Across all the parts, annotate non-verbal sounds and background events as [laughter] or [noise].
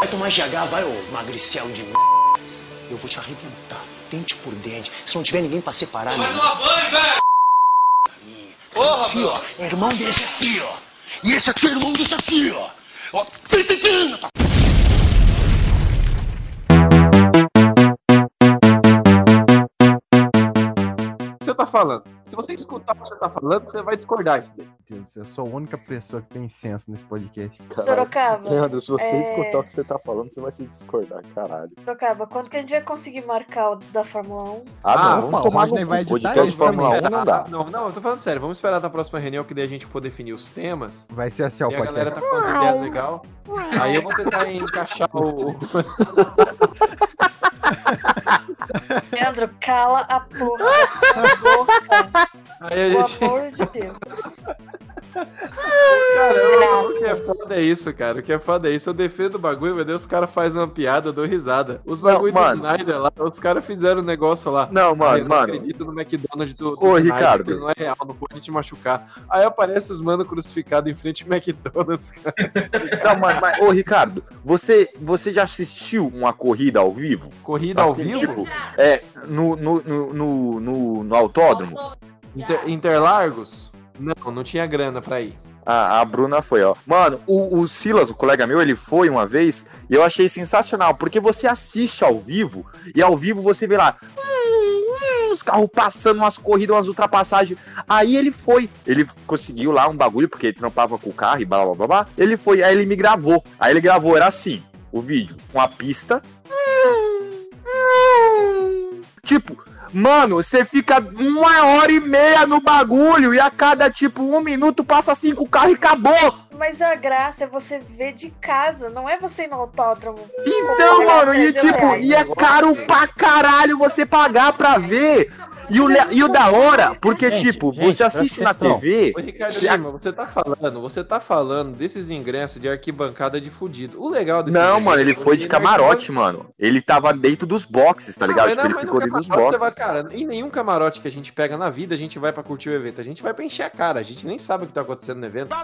Vai tomar GH, vai, ô magricel de m. Eu vou te arrebentar, dente por dente. Se não tiver ninguém pra separar, Vai meu tomar banho, velho! Porra, aqui, ó. É irmão desse aqui, ó. E esse aqui é irmão desse aqui, ó. Ó. Tim, tim, tá falando? Se você escutar o que você tá falando, você vai discordar isso daí. Deus, eu sou a única pessoa que tem senso nesse podcast. Sorocaba. Leandro, se você É. escutar o que você tá falando, você vai se discordar, caralho. Sorocaba, quando que a gente vai conseguir marcar o da Fórmula 1? Ah, Ah, não, opa, vamos o Rodney vai editar Podcast isso, Fórmula vamos 1 não dá. Não, não, eu tô falando sério. Vamos esperar até a próxima reunião, que daí a gente for definir os temas. Vai ser assim, ó, E a galera tá com umas ideias legais. Aí eu vou tentar encaixar o. [laughs] Leandro, cala a porra boca. Aí a Pelo amor de Deus. [laughs] Caramba, o que é foda é isso, cara. O que é foda é isso. Eu defendo o bagulho, mas daí os caras fazem uma piada, eu dou risada. Os Não, bagulho do mano. Snyder lá, os caras fizeram um negócio lá. Não, mano, eu não mano. acredito no McDonald's do, do Ô, Snyder, Ricardo. que não é real, não pode te machucar. Aí aparece os mano crucificado em frente ao McDonald's, cara. [laughs] Não, mano, mas, ô, Ricardo, você, você já assistiu uma corrida ao vivo? Corrida ao Assim, vivo? tipo, É, no, no, no, no, no, no autódromo? Inter- Interlargos? Não, não tinha grana pra ir. A, a Bruna foi, ó. Mano, o, o Silas, o colega meu, ele foi uma vez e eu achei sensacional, porque você assiste ao vivo e ao vivo você vê lá. hum, hum, Os carros passando umas corridas, umas ultrapassagens. Aí ele foi. Ele conseguiu lá um bagulho, porque ele trampava com o carro e blá blá blá blá. Ele foi, aí ele me gravou. Aí ele gravou, era assim: o vídeo, com a pista. Tipo, mano, você fica uma hora e meia no bagulho e a cada, tipo, um minuto passa cinco carros e acabou. Mas a graça é você ver de casa, não é você ir no autódromo. Então, mano, e tipo, e é caro pra caralho você pagar pra ver. E o, e o da hora, porque, Gente, tipo, gente, você assiste na. TV. Ô, Ricardo a- Lima, você tá falando, você tá falando desses ingressos de arquibancada de fudido. O legal desse Não, mano, ele é foi você de camarote, mano. Ele tava dentro dos boxes, tá Não, ligado? mas Tipo, não, ele ficou dentro dos você boxes. vai- cara, em nenhum camarote que a gente pega na vida, a gente vai pra curtir o evento. A gente vai pra encher a cara, a gente nem sabe o que tá acontecendo no evento.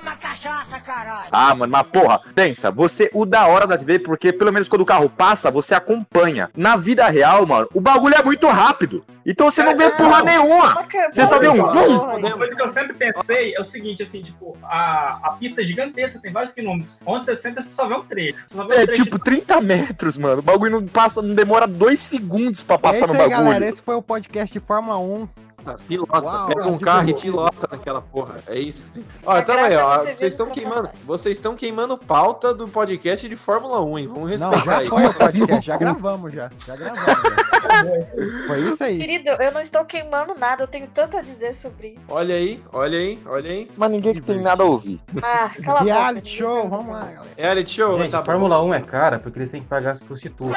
Ah, mano, mas porra, pensa, você, o da hora da TV, porque pelo menos quando o carro passa, você acompanha. Na vida real, mano, o bagulho é muito rápido. Então você não vê porra nenhuma. Você só vê um. Uma coisa que eu sempre pensei é o seguinte, assim, tipo, a, a pista é gigantesca, tem vários quilômetros. Onde você senta, você só vê um trecho. Vê um É trecho tipo 30 metros, mano. O bagulho não passa, não demora dois segundos pra passar no aí, bagulho. galera. Esse foi o podcast de Fórmula 1. Pilota, Uau, pega um carro e pilota naquela porra. É isso sim. Ó, é ó. você ver Vocês estão queimando. Vocês estão queimando pauta do podcast de Fórmula 1, hein? Vamos Não, respeitar já aí. foi o podcast. Já gravamos, já. Já gravamos. já. Foi isso aí. Querido, eu não estou queimando nada, eu tenho tanto a dizer sobre isso. Olha aí, olha aí, olha aí. Mas ninguém que tem nada a ouvir. Ah, cala a boca. Reality show, vamos lá, galera. Reality show, Gente, tá. Fórmula 1 é cara porque eles têm que pagar as prostitutas.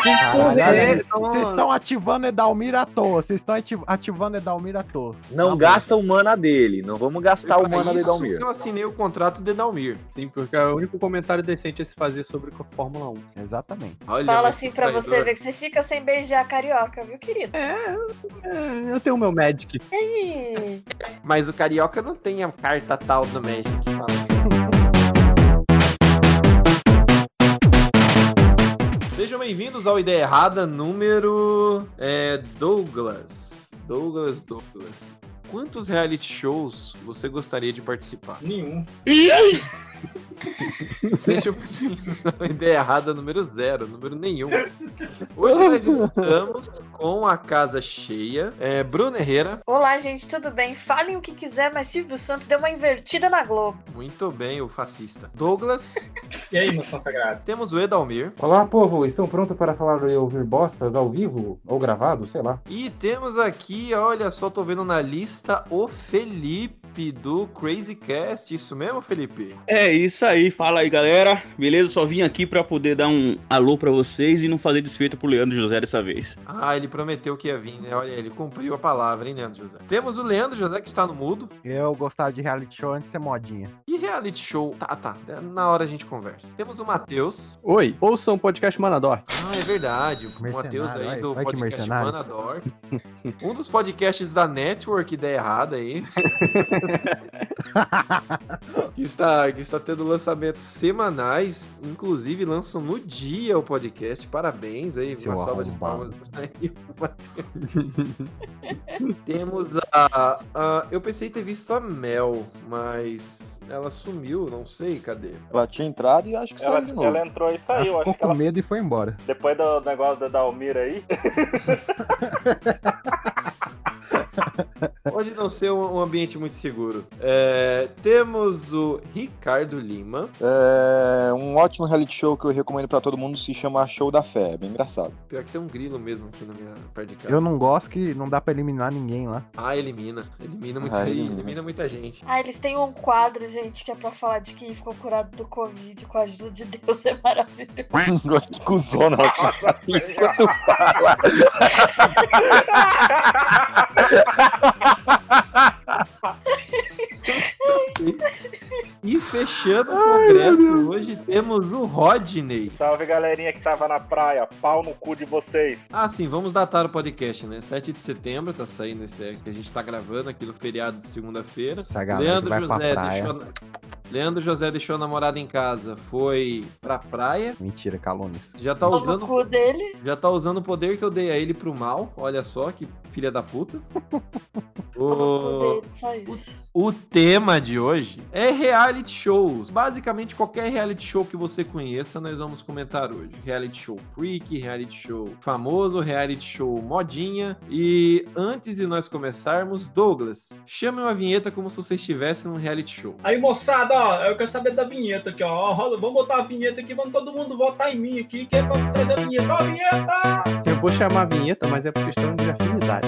Vocês estão ativando Edalmir à toa. Vocês estão ati- ativando Edalmir à toa. Não Tá gasta o mana dele. Não vamos gastar o mana Edalmir. que Eu assinei o contrato de Dalmir. Sim, porque é o único comentário decente a se fazer sobre a Fórmula 1. bom. Exatamente. Olha, Fala assim pra você ver que você fica sem beijar a carioca, viu, querido? É, eu tenho o meu Magic. Mas o Carioca não tem a carta tal do Magic. Fala. Sejam bem-vindos ao Ideia Errada número é, Douglas. Douglas Douglas. Quantos reality shows você gostaria de participar? Nenhum. Sejam bem-vindos ao Ideia Errada número zero, número nenhum. Hoje nós [laughs] estamos com a casa cheia. É, Bruno Herrera, Olá, gente, tudo bem? Falem o que quiser, mas Silvio Santos deu uma invertida na Globo. muito bem, o fascista. Douglas, E aí, meus consagrados? temos o Edalmir. Olá, povo, estão prontos para falar e ouvir bostas ao vivo ou gravado? Sei lá. E temos aqui, olha só, tô vendo na lista o Felipe do Crazy Cast. Isso mesmo, Felipe? É isso aí, fala aí galera, beleza? Só vim aqui pra poder dar um alô pra vocês e não fazer desfeita pro Leandro José dessa vez. Ah, ele prometeu que ia vir, né? Olha, ele cumpriu a palavra, hein, Leandro José? Temos o Leandro José que está no mudo. Eu gostava de reality show antes de ser modinha. E reality show? Tá, tá. Na hora a gente conversa. Temos o Matheus. Oi, ouçam o podcast Manador. Ah, é verdade. O Matheus aí vai- do vai podcast. Manador. um dos podcasts da Network Ideia Errada aí. [laughs] [laughs] que está, que está tendo lançamentos semanais, inclusive lançam no dia o podcast. Parabéns aí, Seu uma salva de palmas [laughs] aí. Temos a, a- Eu pensei em ter visto a Mel, mas ela sumiu, não sei, cadê? Ela tinha entrado e acho que Ela, saiu de novo. ela entrou e Ela saiu. ficou Acho que com ela, medo e foi embora. depois do negócio da Dalmira aí. [laughs] [laughs] Pode não ser um, um ambiente muito seguro. É, temos o Ricardo Lima. É, um ótimo reality show que eu recomendo pra todo mundo se chama Show da Fé. É bem engraçado. Pior que tem um grilo mesmo aqui na minha parte de casa. Eu não gosto que não dá pra eliminar ninguém lá. Ah, elimina. Elimina muita, Ah, elimina. elimina. muita gente. Ah, eles têm um quadro, gente, que é pra falar de quem ficou curado do Covid com a ajuda de Deus. É maravilhoso. [laughs] que cuzona. [laughs] quando fala. E fechando o congresso, hoje temos o Rodney. Salve galerinha que tava na praia. Pau no cu de vocês. Ah, sim, vamos datar o podcast, né? 7 de setembro, tá saindo esse que a gente tá gravando aqui no feriado de segunda-feira. Leandro José deixou. Leandro José deixou a namorada em casa, foi pra praia. Mentira, calúnias. Já tá Pau no usando. cu dele. Já tá usando o poder que eu dei a ele pro mal. Olha só, que filha da puta. O, o tema de hoje é reality shows. Basicamente, qualquer reality show que você conheça, nós vamos comentar hoje. Reality show freak, reality show famoso, reality show modinha. E antes de nós começarmos, Douglas, chame uma vinheta como se você estivesse num reality show. Aí, moçada, ó, eu quero saber da vinheta aqui, ó. Ó, rola- Vamos botar a vinheta aqui, vamos todo mundo votar em mim aqui, que é pra trazer a vinheta. Ó, a vinheta! Eu vou chamar a vinheta, mas é por questão de afinidade.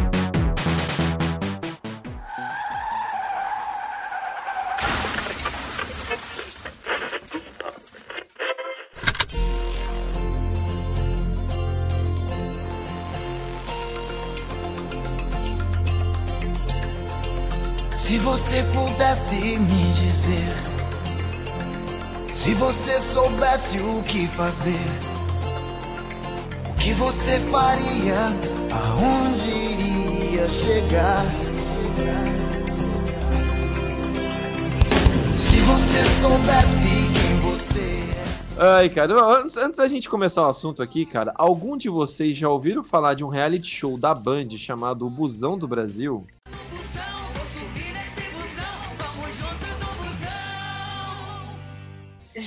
Pudesse me dizer, se você soubesse o que fazer, o que você faria, aonde iria chegar? Se você soubesse quem você é. Ai, cara, antes, antes da gente começar o assunto aqui, cara, algum de vocês já ouviram falar de um reality show da Band chamado O Busão do Brasil?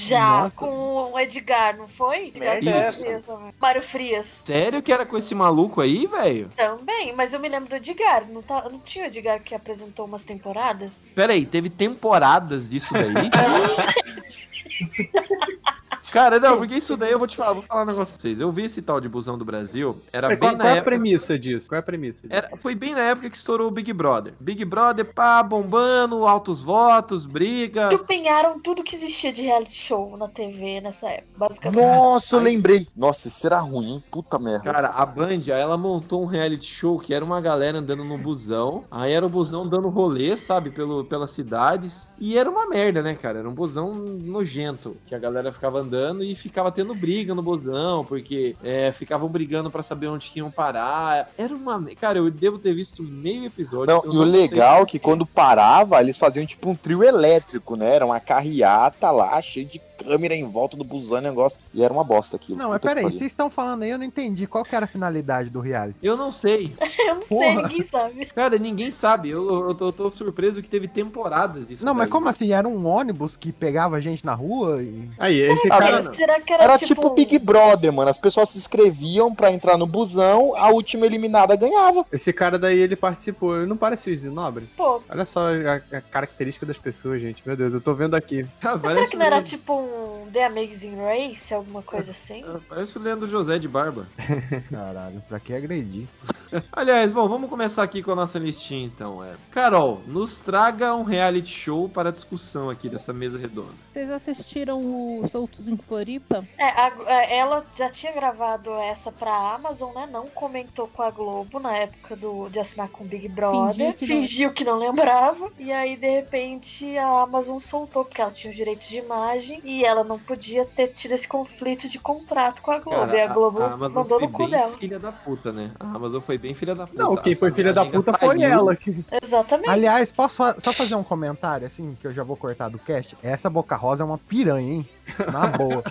Já Nossa. com o Edgar, não foi? Edgar. Frias também. Mário Frias Sério que era com esse maluco aí, velho? também, mas eu me lembro do Edgar. Não, tá, não tinha o Edgar que apresentou umas temporadas? Pera aí, teve temporadas disso daí? [laughs] Cara, não, porque isso daí eu vou te falar, vou falar um negócio pra vocês. Eu vi esse tal de Busão do Brasil, era Mas bem qual, na qual é a época. premissa disso? Qual é a premissa disso? Era, foi bem na época que estourou o Big Brother. Big Brother, pá, bombando, altos votos, briga. Chupinharam tudo que existia de reality show na TV nessa época, basicamente. Nossa, eu lembrei. Nossa, isso era ruim, hein? Puta merda. Cara, a Band, aí ela montou um reality show que era uma galera andando no busão. Aí era o busão dando rolê, sabe, pelo, pelas cidades. E era uma merda, né, cara? Era um busão nojento. Que a galera ficava andando e ficava tendo briga no busão, porque é, ficavam brigando pra saber onde que iam parar. Era uma. Cara, eu devo ter visto meio episódio. Não, e o sei legal é que quando parava, eles faziam tipo um trio elétrico, né? Era uma carreata lá, cheio de câmera em volta do busão e negócio. E era uma bosta aquilo. Não, mas peraí, vocês estão falando aí, eu não entendi. Qual que era a finalidade do reality? Eu não sei. [laughs] Eu não sei, Porra. ninguém sabe. Cara, ninguém sabe. Eu, eu, tô, eu tô surpreso que teve temporadas disso. Não, mas daí. como assim? Era um ônibus que pegava gente na rua e. Aí, esse cara. não. Será que era, Era tipo, tipo Big Brother, mano. As pessoas se inscreviam pra entrar no busão, a última eliminada ganhava. Esse cara daí, ele participou. Ele não parece o Isinobre? Pô, Olha só a, a característica das pessoas, gente. Meu Deus, eu tô vendo aqui. Ah, mas será que não era tipo um um The Amazing Race, alguma coisa assim. [laughs] Parece o Leandro José de barba. [laughs] Caralho, pra que agredir? [laughs] Aliás, bom, vamos começar aqui com a nossa listinha então. É. Carol, nos traga um reality show para discussão aqui dessa mesa redonda. Vocês assistiram o Soltos em Floripa? É, a- a- ela já tinha gravado essa pra Amazon, né? Não comentou com a Globo na época do, de assinar com o Big Brother. Fingiu que não- Fingiu que não lembrava. E aí, de repente, a Amazon soltou, porque ela tinha os direitos de imagem e ela não podia ter tido esse conflito de contrato com a Globo. Cara, e a Globo a Amazon mandou foi no cu bem dela. filha da puta, né? A Amazon foi bem filha da puta. Não, quem foi filha da puta foi pariu. ela. Que... Exatamente. Aliás, posso só fazer um comentário, assim, que eu já vou cortar do cast? Essa Boca Rosa é uma piranha, hein? Na boa.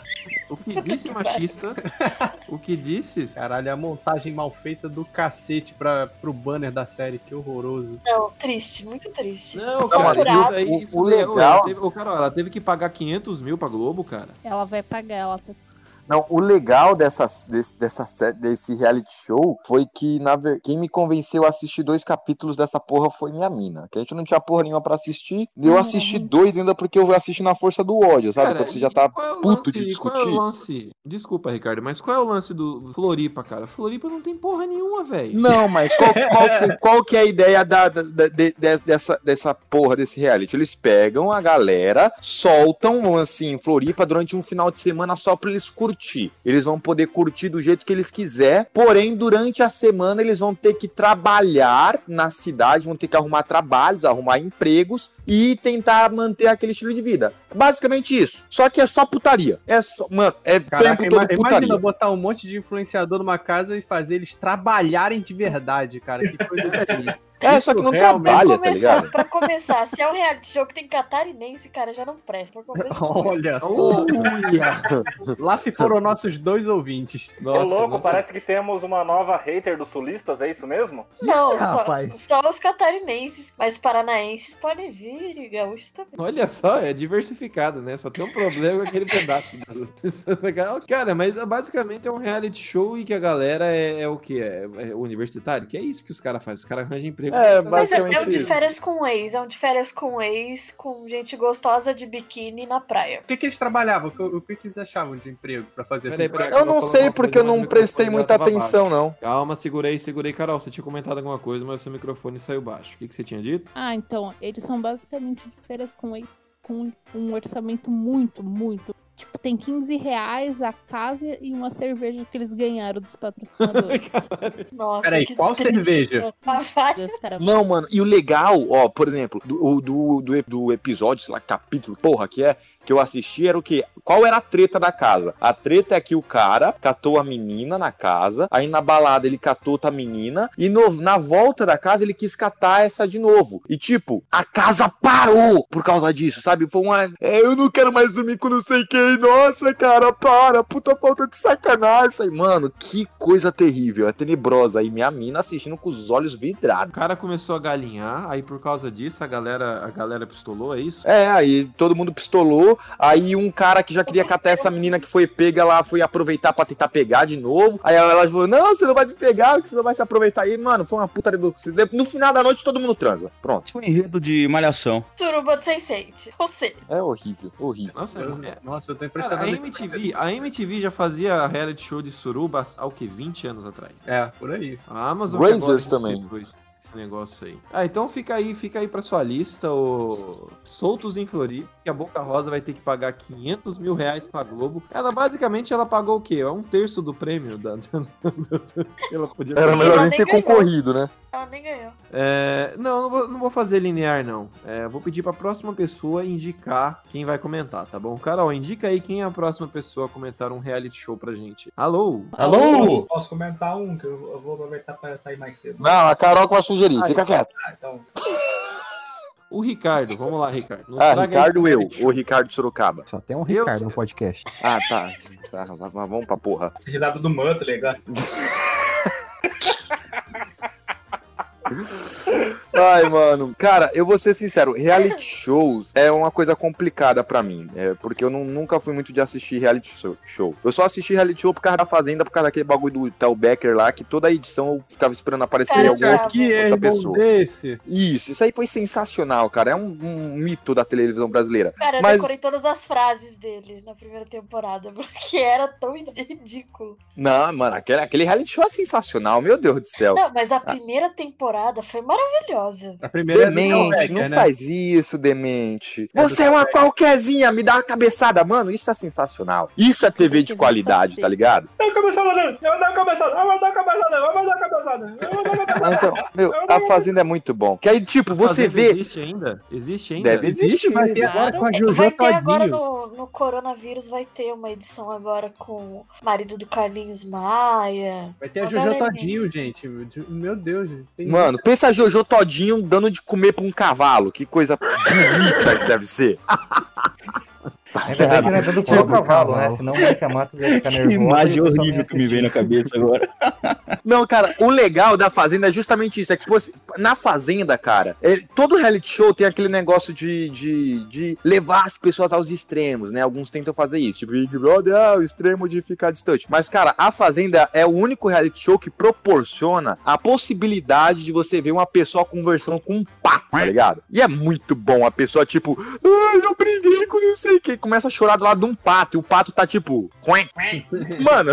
O que [laughs] disse machista? o que disse? Caralho, a montagem mal feita do cacete pra, pro banner da série, que horroroso. Não, triste, muito triste. Não, cara, isso daí, o- isso o legal- Ela teve, ô, Carol, ela teve que pagar 500 mil pra Globo, cara. Ela vai pagar, ela tá Não, o legal dessa, desse, dessa, desse reality show foi que na quem me convenceu a assistir dois capítulos dessa porra foi minha mina. Que a gente não tinha porra nenhuma pra assistir. E eu Hum. assisti dois ainda porque eu assisti na força do ódio, sabe? Quando você já tá é puto lance- de Qual é o discutir. lance? Desculpa, Ricardo, mas qual é o lance do Floripa, cara? Floripa não tem porra nenhuma, velho. Não, mas qual, [laughs] qual que, qual que é a ideia da, da- da- de- de- dessa, dessa porra desse reality? Eles pegam a galera, soltam, assim, em Floripa durante um final de semana só pra eles curtir. Eles vão poder curtir do jeito que eles quiser, porém, durante a semana eles vão ter que trabalhar na cidade, vão ter que arrumar trabalhos, arrumar empregos e tentar manter aquele estilo de vida. Basicamente isso. Só que é só putaria. É só, mano, é Caraca, tempo todo imagina putaria. botar um monte de influenciador numa casa e fazer eles trabalharem de verdade, cara. Que coisa. [laughs] É, só que não Isso trabalha, tá ligado? pra começar, se é um reality show que tem catarinense, cara, já não presta. [laughs] Olha só. Lá se foram nossos dois ouvintes. Ô, louco, parece que temos uma nova hater dos sulistas, é isso mesmo? Não, só, Rapaz. só os catarinenses, mas paranaenses podem vir gaúchos também. Olha só, é diversificado, né? Só tem um problema com aquele pedaço. do- [laughs] Cara, mas basicamente é um reality show e que a galera é, é o que? É, é universitário? Que é isso que os caras fazem. Os caras arranjam emprego. É, Mas é, é um basicamente de férias com ex, é um de férias com ex, com gente gostosa de biquíni na praia. O que, que eles trabalhavam? O que, o que eles achavam de emprego pra fazer Peraí, assim? peraí, Eu não sei porque eu não prestei muita atenção, baixo. não. Calma, segurei, segurei. Carol, você tinha comentado alguma coisa, mas o seu microfone saiu baixo. O que, que você tinha dito? Ah, então, eles são basicamente de férias com, com um orçamento muito, muito. Tipo, tem 15 reais a casa e uma cerveja que eles ganharam dos patrocinadores. [laughs] Nossa, Peraí, que qual triste. cerveja? Não, mano, e o legal, ó, por exemplo, do, do, do, do episódio, sei lá, capítulo, porra, que é, que eu assisti era o quê? Qual era a treta da casa? A treta é que o cara catou a menina na casa, aí na balada ele catou outra menina, e no- na volta da casa ele quis catar essa de novo. E tipo, a casa parou por causa disso, sabe? Foi uma. É, eu não quero mais dormir com não sei quem. Nossa, cara, para, puta falta de sacanagem. Aí, mano, que coisa terrível, é tenebrosa. E minha mina assistindo com os olhos vidrados. O cara começou a galinhar, aí por causa disso a galera, a galera pistolou, é isso? É, aí todo mundo pistolou. Aí um cara que já queria catar essa menina que foi pega lá, foi aproveitar pra tentar pegar de novo. Aí ela falou: Não, você não vai me pegar, você não vai se aproveitar aí. Mano, foi uma puta do. No final da noite todo mundo transa. Pronto. Tipo um enredo de malhação. Suruba do Sense8. Você. É horrível, horrível. Nossa, Eu- é- Nossa, eu tô Cara, impressionado. a MTV, a MTV já fazia reality show de suruba há o que? 20 anos atrás. É, por aí. A Amazon Brazers também. recebeu Esse negócio aí. Ah, então fica aí, fica aí pra sua lista, o Soltos em Floripa, que a Boca Rosa vai ter que pagar 500 mil reais pra Globo. Ela basicamente ela pagou o quê? É um terço do prêmio da. [laughs] ela podia Era melhor Ela nem ter ganhou. concorrido, né? Ela nem ganhou. É, não, não vou, não vou fazer linear, não. É, vou pedir pra próxima pessoa indicar quem vai comentar, tá bom? Carol, indica aí quem é a próxima pessoa a comentar um reality show pra gente. Alô? Alô? Posso comentar um, que eu vou aproveitar para sair mais cedo. Não, a Carol que vai sugerir, fica quieto. Ah, então. O Ricardo, vamos lá, Ricardo. Ah, traga aí Ricardo eu, o Ricardo Sorocaba. Só tem um Eu Ricardo sei. no podcast. Ah, tá. tá vamos pra porra. Essa risada do manto, legal. [laughs] Ai, mano. Cara, eu vou ser sincero, reality shows é uma coisa complicada pra mim. É, porque eu não- nunca fui muito de assistir reality show-. Eu só assisti reality show por causa da Fazenda, por causa daquele bagulho do Tel Becker lá, que toda edição eu ficava esperando aparecer Esse alguma aqui é outra pessoa. desse. Isso, isso aí foi sensacional, cara. É um, um mito da televisão brasileira. Cara, eu Mas, decorei todas as frases dele na primeira temporada, [laughs] porque era tão ridículo. não, mano, aquele, aquele reality show é sensacional, meu Deus do céu. Não, mas a primeira temporada foi maravilhosa. A primeira é Demente, Becker, não né? faz isso, demente. É Você é uma qualquerzinha, me dá uma cabeçada. Mano, isso é sensacional. Isso é TV de qualidade, tá ligado? Eu vou cabeçada eu vou dar uma cabeçada, eu vou dar uma cabeçada, eu vou dar uma cabeçada, eu vou dar uma cabeçada. Então, meu, a Fazenda é muito bom. Que aí, tipo, você vê. Existe ainda? Existe ainda? Deve existir. vai ter agora com a Jojo Vai ter agora Todinho. no, no coronavírus, vai ter uma edição agora com o marido do Carlinhos Maia. Vai ter a Jojo. Todinho, gente. Meu Deus, gente. Tem- Mano, pensa a Jojo Todinho dando de comer pra um cavalo. Que coisa bonita que deve ser. Tá Ainda bem que não é dando pro Tipo, cavalo, né? Senão o Mônica Matos ia ficar Que nervosa. imagem o horrível que me vem na cabeça agora. [laughs] Não, cara, o legal da Fazenda é justamente isso. É que, pô, na Fazenda, cara, todo reality show tem aquele negócio de, de, de levar as pessoas aos extremos, né? Alguns tentam fazer isso. Tipo, Big Brother, ah, o extremo de ficar distante. Mas, cara, a Fazenda é o único reality show que proporciona a possibilidade de você ver uma pessoa conversando com um pato, tá ligado? E é muito bom a pessoa, tipo, ai, eu briguei com não sei quem. Começa a chorar do lado de um pato. E o pato tá tipo. [laughs] Mano,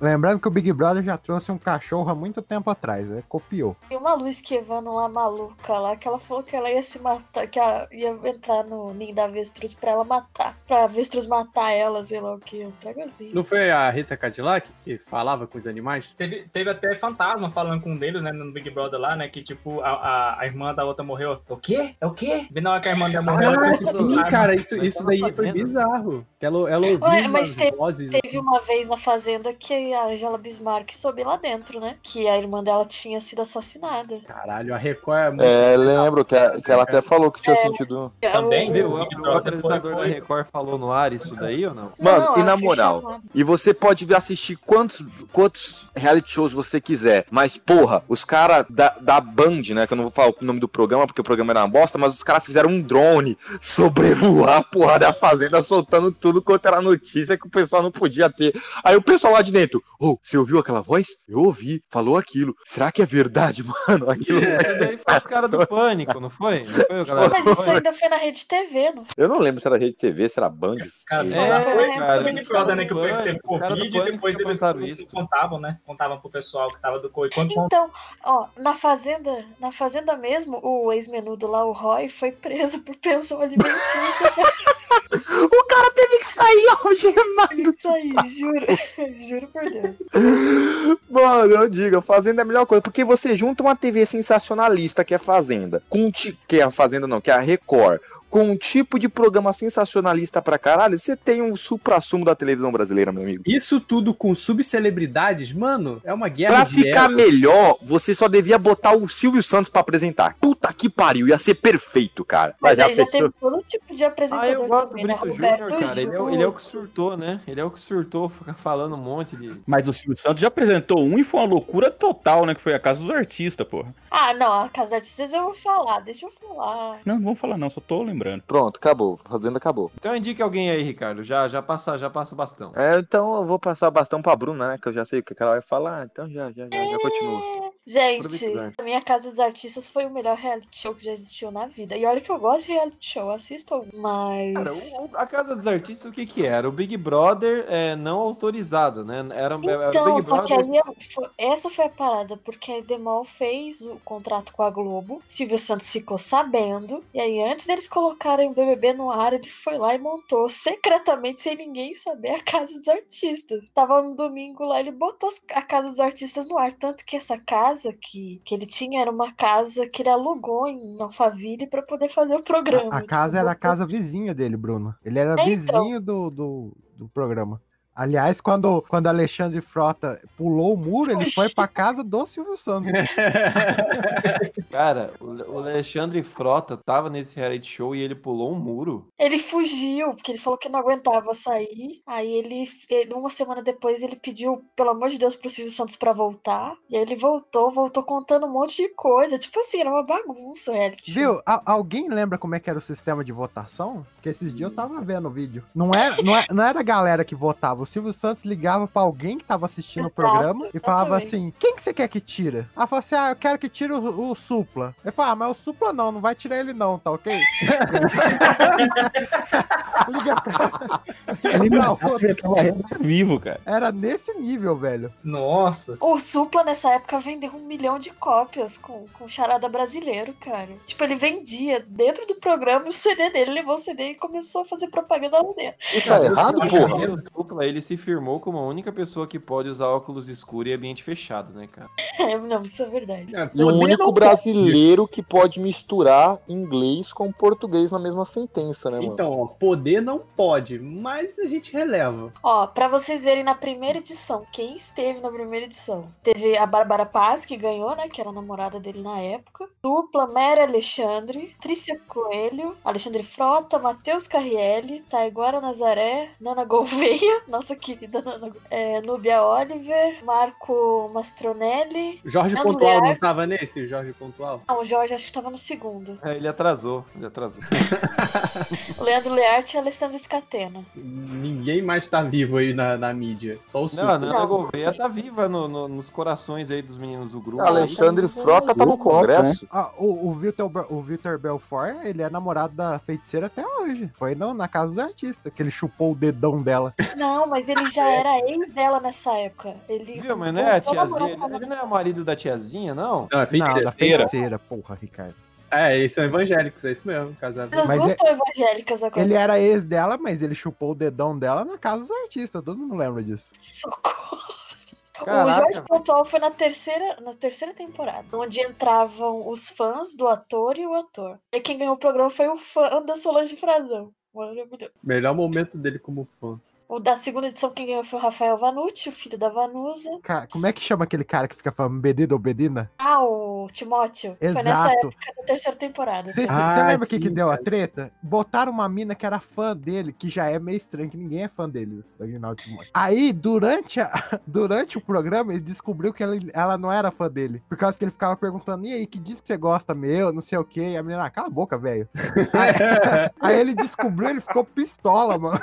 Lembrando que o Big Brother já trouxe um cachorro há muito tempo atrás, né? Copiou. E uma Luiz Kevano lá maluca lá, que ela falou que ela ia se matar, que ela ia entrar no ninho da avestruz pra ela matar. Pra avestruz matar ela, sei lá o que. Um tragozinho. Não foi a Rita Cadillac que falava com os animais? Teve, teve até fantasma falando com um deles, né, no Big Brother lá, né, que tipo, a, a, a irmã da outra morreu. O quê? É o quê? Bem na hora que a irmã dela morreu. Ah, sim, "Ah, cara, isso, isso daí foi fazenda. bizarro. Que ela, ela ouvia Ué, mas teve- vozes. Teve uma vez na fazenda que a Angela Bismarck soube lá dentro, né? Que a irmã dela tinha sido assassinada. Caralho, a Record é muito. É, lembro que, a- que ela até falou que tinha sentido. Também, Viu? o O, o apresentador foi- da Record falou no ar isso daí ou não? Mano, Não, e na moral, e você pode assistir quantos, quantos reality shows você quiser, mas porra, os caras da, da Band, né, que eu não vou falar o nome do programa porque o programa era uma bosta, mas os caras fizeram um drone sobrevoar a porra da fazenda, soltando tudo quanto era notícia que o pessoal não podia ter. Aí o pessoal lá de dentro, ô, você ouviu aquela voz? Eu ouvi, falou aquilo. Será que é verdade, [laughs] mano? Aquilo Isso foi foi os caras do Pânico, não foi? Não foi, [laughs] galera? Mas isso ainda foi na Rede TV, não Eu não lembro se era Rede TV, se era Band. Cara, É, foi cara, o Big os caras Brother, né, que foi- teve Pânico, do Covid, e depois eles isso. contavam, né, contavam pro pessoal que tava do Covid. Então, ó, na fazenda, na fazenda mesmo, o ex-menudo lá, o Roy, foi preso por pensão alimentícia. [laughs] O cara teve que sair [laughs] algemado. Isso aí, juro. [laughs] juro por Deus. Mano, eu digo, a Fazenda é a melhor coisa, porque você junta uma TV sensacionalista, que é a Fazenda, com que é a Fazenda não, que é a Record, com um tipo de programa sensacionalista pra caralho, você tem um supra-sumo da televisão brasileira, meu amigo. Isso tudo com subcelebridades, mano, é uma guerra Pra de ficar ego. melhor, você só devia botar o Silvio Santos pra apresentar. Puta que pariu, ia ser perfeito, cara. Mas já aí já pensou? teve todo tipo de apresentador Ah, eu gosto do também, né? Brito Júnior, Roberto cara. Ele é, o- ele é o que surtou, né? Ele é o que surtou, fica falando um monte de. Mas o Silvio Santos já apresentou um e foi uma loucura total, né? Que foi a Casa dos Artistas, porra. Ah, não, a Casa dos Artistas eu vou falar, deixa eu falar. Não, não vou falar não, só tô lembrando. Pronto, acabou. Fazenda acabou. Então indique alguém aí, Ricardo. Já, já, passa, já passa o bastão. É, então eu vou passar o bastão pra Bruna, né? Que eu já sei o que ela vai falar, então já, já, já, já continua. Gente, a minha Casa dos Artistas foi o melhor reality show que já existiu na vida. E olha que eu gosto de reality show, assisto algum, mas. Cara, o- o- a Casa dos Artistas, o que que era? O Big Brother é, não autorizado, né? Era, era o Então, Big só que Brother... eu- foi- essa foi a parada, porque a Demol fez o contrato com a Globo, Silvio Santos ficou sabendo, e aí antes deles colocarem o BBB no ar, ele foi lá e montou secretamente, sem ninguém saber, a Casa dos Artistas. Tava no domingo lá, ele botou a Casa dos Artistas no ar, tanto que essa casa que, que ele tinha era uma casa que ele alugou em Alphaville pra poder fazer o programa. A, a Tipo, casa era a botou- casa vizinha dele, Bruno. Ele era É, então. vizinho do, do, do programa. Aliás, quando, quando Alexandre Frota pulou o muro, ele foi pra casa do Silvio Santos. [laughs] Cara, o Alexandre Frota tava nesse reality show e ele pulou um muro. Ele fugiu, porque ele falou que não aguentava sair. Aí ele, ele- uma semana depois, ele pediu, pelo amor de Deus, pro Silvio Santos pra voltar. E aí ele voltou, voltou contando um monte de coisa. Tipo assim, era uma bagunça, reality show. Viu? A- alguém lembra como é que era o sistema de votação? Porque esses dias eu tava vendo o vídeo. Não era, não, é- não era a galera que votava. O Silvio Santos ligava pra alguém que tava assistindo o Exato, programa e falava exatamente. assim: quem que você quer que tira? Ela falou assim: ah, eu quero que tire o, o Supla. Ele falou: ah, mas o Supla não, não vai tirar ele não, tá ok? [laughs] Liga pra. Ele Não, Vivo, cara. Era nesse nível, velho. Nossa. O Supla, nessa época, vendeu um milhão de cópias com, com charada brasileiro, cara. Tipo, ele vendia dentro do programa o CD dele, levou o CD e começou a fazer propaganda lá dentro. E tá errado, porra? Primeiro dupla, ele se firmou como a única pessoa que pode usar óculos escuros e ambiente fechado, né, cara? não, isso é verdade. E o único brasileiro que pode misturar inglês com português na mesma sentença, né, mano? Então, ó, poder não pode, mas a gente releva. Ó, pra vocês verem na primeira edição, quem esteve na primeira edição? Teve a Bárbara Paz, que ganhou, né? Que era a namorada dele na época. Dupla, Mary Alexandre, Trícia Coelho, Alexandre Frota, Matheus Carrielli, Taiguara Nazaré, Nana Gouveia, [laughs] nossa querida Nana Gou- é, Núbia Oliver, Marco Mastronelli. Jorge Nando Pontual não Learte. tava nesse? Jorge Pontual? Não, o Jorge acho que tava no segundo. É, ele atrasou, ele atrasou. [laughs] Leandro Learte e a Alessandra Scatena. Ninguém mais tá vivo aí na, na mídia. Só o Não, Supla. a Nana Gouveia tá viva no- no- nos corações aí dos meninos do grupo. Alexandre aí. Frota tá no Congresso. Ah, o, o, Vitor, Be- o Vitor Belfort, ele é namorado da feiticeira até hoje. Foi não, na casa dos artistas, que ele chupou o dedão dela. Não, mas ele já era ex dela nessa época. Ele Viu, mas não é a tiazinha, ela. ele não é o marido da tiazinha, não? Não, é Não, da feiticeira. feiticeira, porra, Ricardo. É, eles são evangélicos, é isso mesmo, casados. As Mas duas é- estão evangélicas agora. Ele era ex dela, mas ele chupou o dedão dela na casa dos artistas. Todo mundo lembra disso. Socorro. O Caraca. Jorge Pontual foi na terceira, na terceira temporada, onde entravam os fãs do ator e o ator. E quem ganhou o programa foi o fã da Solange Frazão. Maravilhoso. Melhor momento dele como fã. O da segunda edição, quem ganhou foi o Rafael Vanucci, o filho da Vanusa. Cara, como é que chama aquele cara que fica falando Bedida ou Bedina? Ah, o Timóteo. Foi nessa Exato. época da terceira temporada. Você Ah, lembra o que, que deu a treta? Botaram uma mina que era fã dele, que já é meio estranho, que ninguém é fã dele, do Aguinaldo Timóteo. Aí, durante, a- [laughs] durante o programa, ele descobriu que ela, ela não era fã dele. Por causa que ele ficava perguntando, e aí, que disco você gosta meu? Não sei o quê. E a menina, ah, cala a boca, velho. [laughs] Aí, [laughs] aí ele descobriu, ele ficou pistola, mano.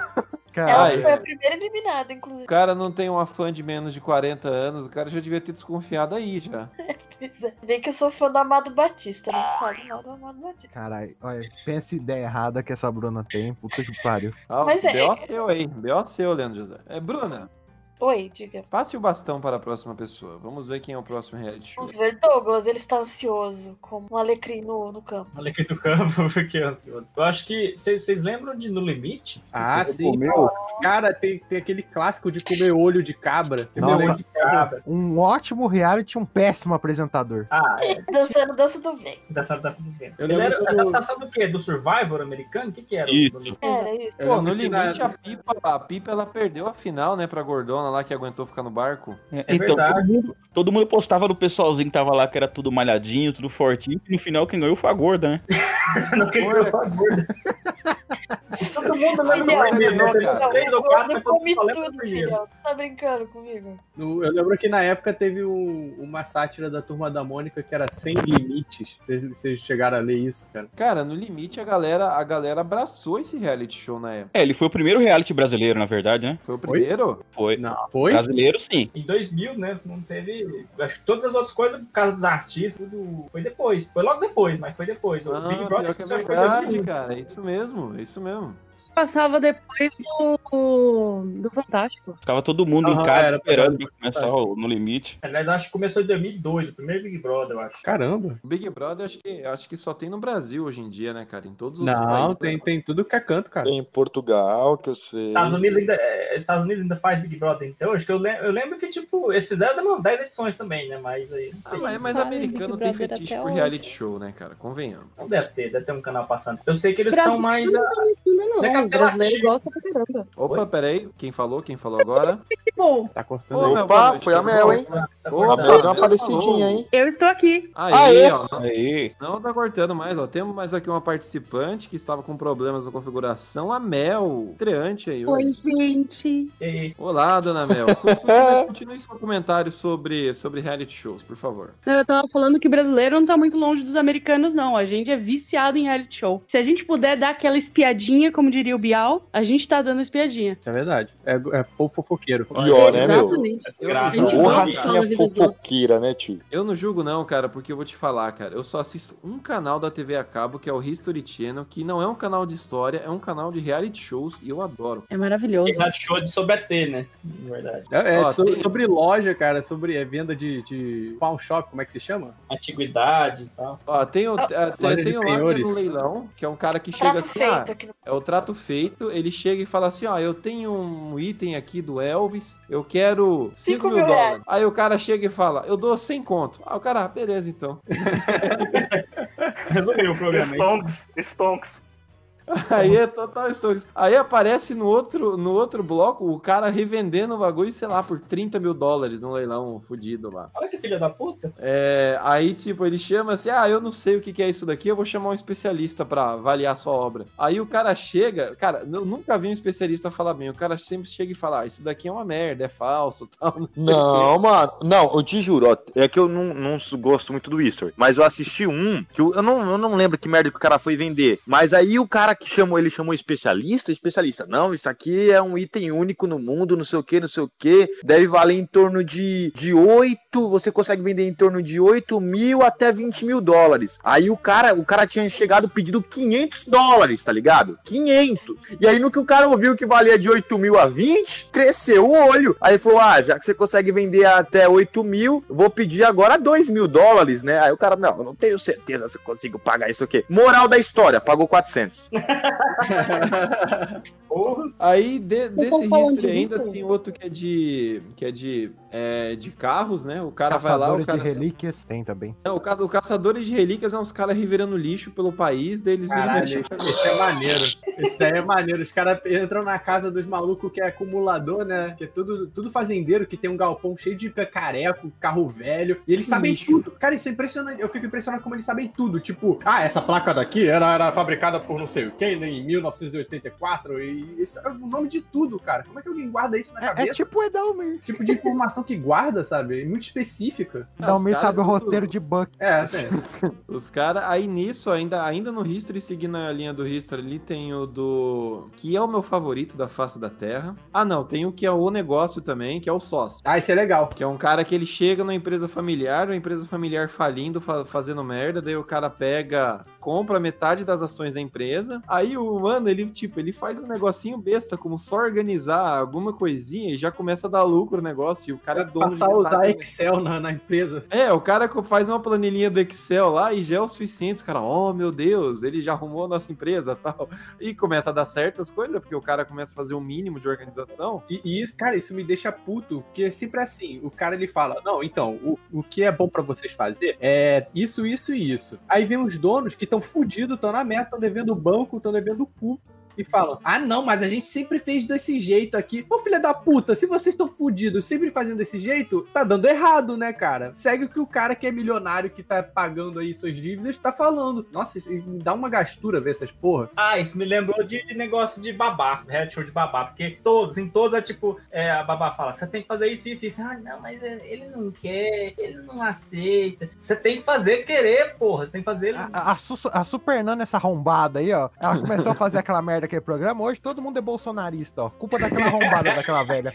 Ela Caralho. foi a primeira eliminada, inclusive. O cara não tem uma fã de menos de 40 anos, o cara já devia ter desconfiado aí já. [laughs] Pois é. Bem que eu sou fã do Amado Batista, não falo mal do Amado Batista. Caralho, olha, pensa ideia errada que essa Bruna tem, puta que pariu. Ah, Mas é- B.O. seu aí, B.O. seu, Leandro José. É, Bruna, Oi, diga. passe o bastão para a próxima pessoa. Vamos ver quem é o próximo reality show. Vamos ver, Douglas, ele está ansioso, como um alecrim no, no campo. Aqui no campo, [laughs] porque eu ansioso. Eu acho que. Vocês lembram de No Limite? Ah, sim. comeu? Cara, tem, tem aquele clássico de comer olho de cabra. Nossa. Olho de cabra. Um ótimo reality, um péssimo apresentador. Ah, é. [laughs] Dançando dança do vento. Dança, dança do vento. Eu Ele lembro era quando- adaptação do quê? Do Survivor americano? O que que era? Isso. Era isso. Pô, no limite a Pipa, a Pipa ela perdeu a final, né, pra Lá que aguentou ficar no barco. É, É então, todo mundo, todo mundo postava do pessoalzinho que tava lá, que era tudo malhadinho, tudo fortinho, e no final quem ganhou foi a gorda, né? Não [laughs] quem ganhou foi a gorda. Todo mundo Sabe melhor. como é mesmo, né? cara. Não, Três ou o quatro, gordo eu come falei tudo, filhão. Tá brincando comigo? No- Eu lembro que na época teve um- uma sátira da Turma da Mônica que era Sem Limites. Vocês- Vocês chegaram a ler isso, cara? Cara, no limite a galera, a galera abraçou esse reality show na época. É, ele foi o primeiro reality brasileiro, na verdade, né? Foi o primeiro? Foi. Não. Foi? Brasileiro, sim. Em 2000, né? Não teve. Acho que todas as outras coisas, por causa dos artistas, tudo foi depois. Foi logo depois, mas foi depois. O Ah, Big Brother pior que é verdade, 2001. cara. É isso mesmo, é isso mesmo. Passava depois do, do Fantástico. Ficava todo mundo em casa era esperando pra- começar o No Limite. Aliás, acho que começou em 2002, o primeiro Big Brother, eu acho. Caramba. O Big Brother acho que, acho que só tem no Brasil hoje em dia, né, cara? Em todos os Não, países. tem, tem tudo que é canto, cara. Tem em Portugal, que eu sei. Estados Unidos ainda, é, Estados Unidos ainda faz Big Brother, então acho que eu, lem- eu lembro que, tipo, eles fizeram umas 10 edições também, né? Mas aí, não Ah, sei. mas, mas americano tem fetiche por hoje. reality show, né, cara? Convenhamos. Não deve ter, deve ter um canal passando. Eu sei que eles Brasil são mais. a- Não é não. O brasileiro apelativo. gosta pra caramba. Opa, peraí. Quem falou? Quem falou agora? [laughs] Bom. Tá cortando Ô, aí. Opa, foi a Mel, hein? Ô, A Mel deu uma aparecidinha, hein? Eu estou aqui. Aí, Aê. ó. Aí. Não tá cortando mais, ó. Temos mais aqui uma participante que estava com problemas na configuração, a Mel. Estreante aí. Oi, hoje. gente. E Olá, dona Mel. [laughs] Continue, continue seu comentário sobre, sobre reality shows, por favor. Eu tava falando que brasileiro não tá muito longe dos americanos, não. A gente é viciado em reality show. Se a gente puder dar aquela espiadinha, como diria o Bial, a gente tá dando espiadinha. Isso é verdade. É, é povo fofoqueiro. Pior, né, meu? Exatamente. gente Ô, gosta de racinha dos outros. fofoqueira, né, tio? Eu não julgo não, cara, porque eu vou te falar, cara. Eu só assisto um canal da TV a cabo, que é o History Channel, que não é um canal de história, é um canal de reality shows e eu adoro. É maravilhoso. tem rádio show de sobre ET, né? Na verdade. É, é Ó, sobre, tem- sobre loja, cara, sobre é, venda de, de pawn shop, como é que se chama? Antiguidade e tal. Ó, tem o, é, tem, tem o lá que é no leilão, que é um cara que chega assim, feito ah, no é o trato feito, ele chega e fala assim, ó, eu tenho um item aqui do Elvis, eu quero 5 Cinco mil mil dólares. Aí o cara chega e fala, eu dou 100 conto. Ah, o cara, ah, beleza então. [laughs] Resumiu o hein? Stonks, Stonks. [laughs] Aí é total Stonks. Aí aparece no outro, no outro bloco o cara revendendo o bagulho, sei lá, por 30 mil dólares no leilão fudido lá. Olha que filha da puta. É, aí, tipo, ele chama assim: Ah, eu não sei o que que é isso daqui, eu vou chamar um especialista pra avaliar a sua obra. Aí o cara chega, cara, eu nunca vi um especialista falar bem. O cara sempre chega e fala: ah, Isso daqui é uma merda, é falso, [laughs] tal, não sei o quê. Não, mano. Não, eu te juro, ó, é que eu não, não gosto muito do History. Mas eu assisti um que eu, eu não, eu não lembro que merda que o cara foi vender. Mas aí o cara que chamou, ele chamou especialista, especialista. Não, isso aqui é um item único no mundo, não sei o que, não sei o que. Deve valer em torno de, de 8. Você consegue vender em torno de 8 mil até 20 mil dólares. Aí o cara, o cara tinha chegado pedindo 500 dólares, tá ligado? 500. E aí no que o cara ouviu que valia de 8 mil a 20, cresceu o olho. Aí falou: Ah, já que você consegue vender até 8 mil, vou pedir agora 2 mil dólares, né? Aí o cara, não, eu não tenho certeza se eu consigo pagar isso aqui. Moral da história, pagou 400. Aí de- desse history ainda tem outro que é de. que é de. é, de carros, né? O cara vai lá, o Caçadores cara. de relíquias tem também. Não, o, caça, o caçadores de relíquias é uns caras revirando lixo pelo país, daí eles viram Caralho, mexer isso, isso é maneiro. Isso daí é maneiro. Os caras entram na casa dos malucos que é acumulador, né? Que é tudo, tudo fazendeiro, que tem um galpão cheio de cacareco, carro velho. E eles sabem Lixo. tudo. Cara, isso é impressionante. Eu fico impressionado como eles sabem tudo. Tipo, ah, essa placa daqui era, era fabricada por não sei quem, né, em 1984. E isso é o nome de tudo, cara. Como é que alguém guarda isso na É, cabeça? é tipo o Edalmir. tipo de informação que guarda, sabe? É Muito específica. Os Edalmir caras sabe o tudo- roteiro de Buck. É, [laughs] assim. Os caras, aí nisso, ainda, ainda no History, seguindo a linha do History ali, tem o do. que é o meu favorito da face da Terra. Ah, não, tem o que é o negócio também, que é o sócio. Ah, isso é legal. Que é um cara que ele chega na empresa familiar, a empresa familiar falindo, fa- fazendo merda, daí o cara pega, compra metade das ações da empresa. Aí o mano, ele, tipo, ele faz um negocinho besta, como só organizar alguma coisinha e já começa a dar lucro o negócio. E o cara é dono Passar a usar Excel na, na empresa. é, o cara que faz uma planilhinha do Excel lá e já é o suficiente. Os caras, oh meu Deus, ele já arrumou a nossa empresa [laughs] tal. E começa a dar certas coisas, porque o cara começa a fazer o mínimo de organização. E, e isso, cara, isso me deixa puto, porque é sempre assim, o cara ele fala, não, então, o, o que é bom pra vocês fazer é isso, isso e isso. Aí vem os donos que estão fudidos, estão na meta, estão devendo o banco, estão devendo o cu. E falam, ah não, mas a gente sempre fez desse jeito aqui. Pô, filha da puta, se vocês estão fudidos sempre fazendo desse jeito, tá dando errado, né, cara? Segue o que o cara que é milionário, que tá pagando aí suas dívidas, tá falando. Nossa, isso me dá uma gastura ver essas porra. Ah, isso me lembrou de, de negócio de babá, reality show de babá, porque todos, em todos é tipo, é, a babá fala, você tem que fazer isso, isso, isso. Ah, não, mas ele não quer, ele não aceita. Você tem que fazer querer, porra, você tem que fazer ele. A, a, Su- a Super Nana, essa arrombada aí, ó. Ela começou a fazer [laughs] aquela merda, aquele programa. Hoje todo mundo é bolsonarista, ó. Culpa daquela arrombada [laughs] daquela velha.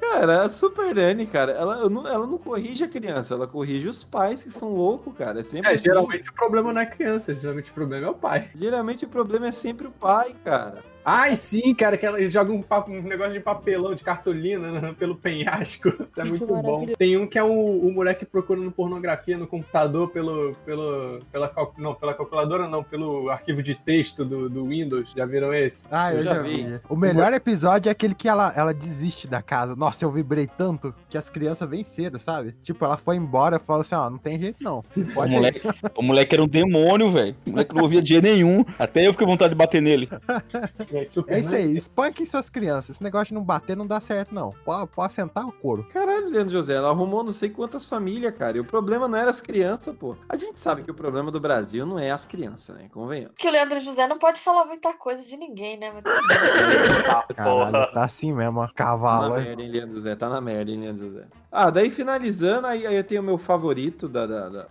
Cara, a Super Nani, cara, ela eu não, ela não corrige a criança, ela corrige os pais que são loucos, cara. É sempre É, assim. geralmente o problema não é criança, geralmente o problema é o pai. Geralmente o problema é sempre o pai, cara. Ai, sim, cara, que ela joga um, papo- um negócio de papelão, de cartolina né, pelo penhasco. Isso [laughs] é muito bom. Tem um que é o, o moleque procurando pornografia no computador pelo, pelo, pela, cal- não, pela calculadora, não, pelo arquivo de texto do, do Windows. Já viram esse? Ah, eu, Eu já, já vi. vi. O melhor episódio é aquele que ela, ela desiste da casa. Nossa, eu vibrei tanto que as crianças venceram, sabe? Tipo, ela foi embora e falou assim, ó, não tem jeito não. O moleque, o moleque era um demônio, velho. O moleque não ouvia de jeito nenhum. Até eu fiquei com vontade de bater nele. [laughs] É isso aí, espanquem suas crianças. Esse negócio de não bater não dá certo, não. Pode, pode sentar o couro. Caralho, Leandro José, ela arrumou não sei quantas famílias, cara. E o problema não era as crianças, pô. A gente sabe que o problema do Brasil não é as crianças, né? Convenhamos. Que o Leandro José não pode falar muita coisa de ninguém, né? Mas. [laughs] Caralho, tá assim mesmo, ó. Tá Cavalo. na hein? merda, hein, Leandro José? Tá na merda, hein, Leandro José? Ah, daí finalizando, aí, aí eu tenho o meu favorito da, da- da-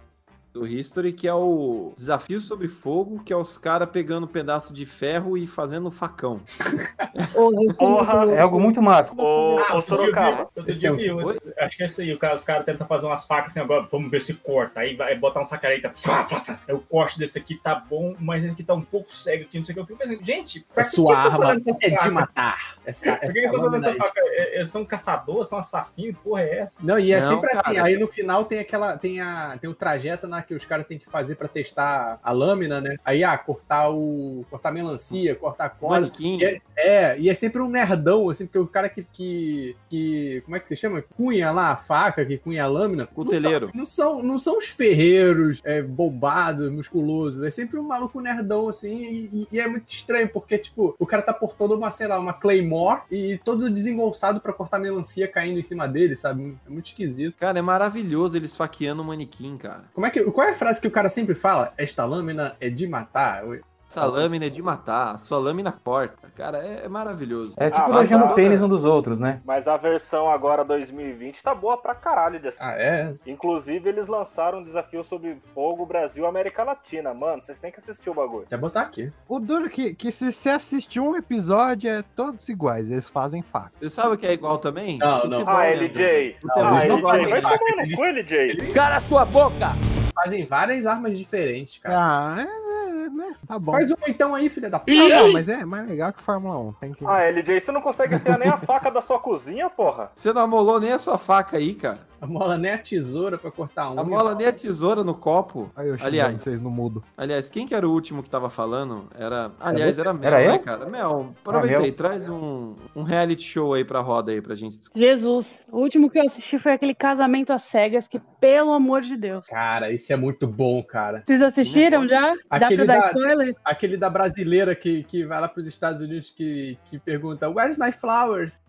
do History, que é o Desafio sobre Fogo, que é os caras pegando um pedaço de ferro e fazendo facão. [laughs] Porra, é algo muito massa. Outro dia eu vi- Sorocaba. outro dia vi, Oi? Acho que é isso aí. o cara- Os caras tentam fazer umas facas assim agora. Vamos ver se corta. Aí vai botar um sacareta. Fá, fá, fá. Aí o corte desse aqui tá bom, mas esse aqui tá um pouco cego aqui. Não sei o que. Eu fico pensando, gente, pra A que sua arma é de matar. Essa, Por que eles essa estão fazendo essa faca? É- é- São caçadores, são assassinos, porra é essa? Não, e é Não, sempre assim. cara. Aí no final tem aquela. Tem, a, tem o trajeto que os caras têm que fazer pra testar a lâmina, né? Aí, ah, cortar o. cortar melancia, cortar cola. E é, é, e é sempre um nerdão, assim, porque o cara que, que, que. Como é que se chama? Cunha lá a faca, que cunha a lâmina. Cuteleiro. Não são, não são, não são os ferreiros é, bombados, musculosos. É sempre um maluco nerdão, assim. E, e- é muito estranho, porque, tipo, o cara tá por toda uma, sei lá, uma Claymore e todo desengonçado pra cortar melancia caindo em cima dele, sabe? É muito esquisito. Cara, é maravilhoso eles faqueando o manequim, cara. Como é que, qual é a frase que o cara sempre fala? Esta lâmina é de matar. Essa lâmina é de matar, a sua lâmina corta. Cara, é, é maravilhoso. É tipo Ah, o pênis um dos outros, né? Mas a versão agora 2020 tá boa pra caralho dessa. Ah, é? Inclusive, eles lançaram um desafio sobre fogo Brasil e América Latina. Mano, vocês têm que assistir o bagulho. Quer botar aqui. O duro é que, que se você assistir um episódio, é todos iguais. Eles fazem faca. Você sabe o que é igual também? Não, não. Ah, né, LJ. Futebol. Ah, não LJ. Vai tomar no cu, LJ. Cala sua boca! Fazem várias armas diferentes, cara. Ah, é, é, né? Tá bom. Faz uma então aí, filha da puta. Não, não, mas é mais legal que Fórmula 1. Tem que... Ah, LJ, você não consegue enfiar nem a faca da sua cozinha, porra? Você não amolou nem a sua faca aí, cara. A mola nem a tesoura pra cortar um. Amola nem a tesoura no copo. Aí eu Aliás, vocês no mudo. aliás, quem que era o último que tava falando? Era. Aliás, era Mel, Era né, eu? cara? Mel, aproveita Mel. aí, traz um, um reality show aí pra roda aí pra gente discutir. Jesus, o último que eu assisti foi aquele casamento às cegas, que pelo amor de Deus. Cara, isso é muito bom, cara. Vocês assistiram já? Dá Aquele pra dar da- spoiler? Aquele da brasileira que, que vai lá pros Estados Unidos que, que pergunta Where's my flowers?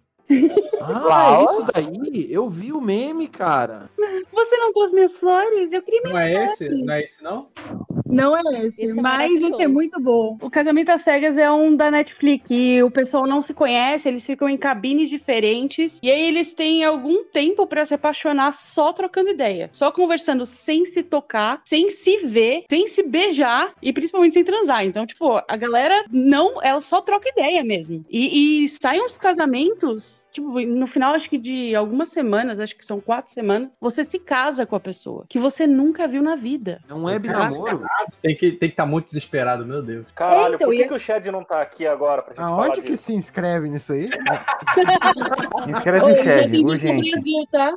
Ah, é isso daí? Eu vi o meme, cara. Você não trouxe minhas flores? Eu queria Não é esse? Não é esse, não? Não é esse, Esse é mas esse é muito bom. O Casamento às Cegas é um da Netflix e o pessoal não se conhece, eles ficam em cabines diferentes e aí eles têm algum tempo pra se apaixonar só trocando ideia, só conversando sem se tocar, sem se ver, sem se beijar e principalmente sem transar. Então, tipo, a galera não, ela só troca ideia mesmo. E, e saem uns casamentos, tipo, no final acho que de algumas semanas, acho que são quatro semanas, você se casa com a pessoa que você nunca viu na vida. É um web namoro. Tem que tem que estar muito desesperado, meu Deus. Caralho, Então, por que, e- que o Shed não tá aqui agora pra gente falar Aonde que disso? se inscreve nisso aí? [laughs] Inscreve o Ô, já Shed, urgente. no Brasil, tá?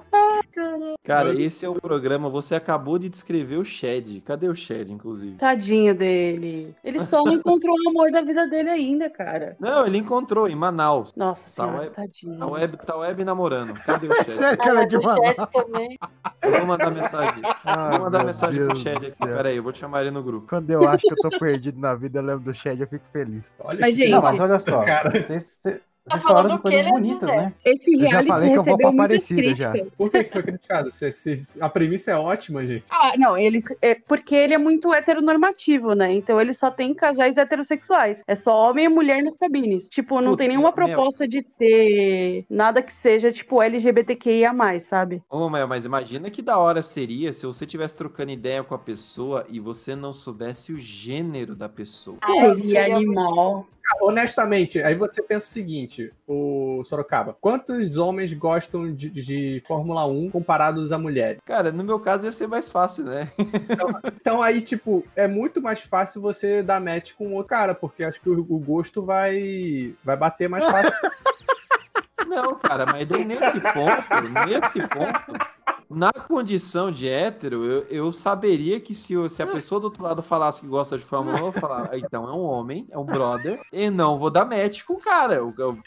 Cara, esse é o programa. Você acabou de descrever o Shed. Cadê o Shed, inclusive? Tadinho dele. Ele só não encontrou o amor da vida dele ainda, cara. Não, ele encontrou em Manaus. Nossa Tá senhora, web, tadinho. tá web, tá web namorando. Cadê o Shed? Sério que ela é de o Manaus? também. Eu vou mandar mensagem. Ai, Vou mandar meu mensagem pro Deus Shed do aqui. céu. Pera aí, eu vou te chamar ele no grupo. Quando eu acho que eu tô perdido na vida, eu lembro do Shed, eu fico feliz. Olha Mas, que- gente, Não, mas olha só. Cara. Vocês, vocês Tá falaram falando de do que coisas ele é bonitas, né? Esse Eu já reality falei que eu vou pra Aparecida já. Por que, foi criticado? Cê- cê- a premissa é ótima, gente. Ah, não, eles. É porque ele é muito heteronormativo, né? Então ele só tem casais heterossexuais. É só homem e mulher nas cabines. Tipo, não Putz, tem nenhuma meu- proposta de ter nada que seja, tipo, LGBTQIA, sabe? Ô, Mel, mas imagina que da hora seria se você estivesse trocando ideia com a pessoa e você não soubesse o gênero da pessoa. Ai, seria animal. Honestamente, aí você pensa o seguinte, o Sorocaba, quantos homens gostam de, de Fórmula 1 comparados a mulheres? Cara, no meu caso ia ser mais fácil, né? Então aí, tipo, é muito mais fácil você dar match com outro cara, porque acho que o, o gosto vai, vai bater mais fácil. [laughs] Não, cara, mas daí nesse ponto, nesse ponto, na condição de hétero, eu, eu saberia que se, se a pessoa do outro lado falasse que gosta de Fórmula 1, eu falar, "Ah, então é um homem, é um brother, e não vou dar match com o cara. Eu, eu,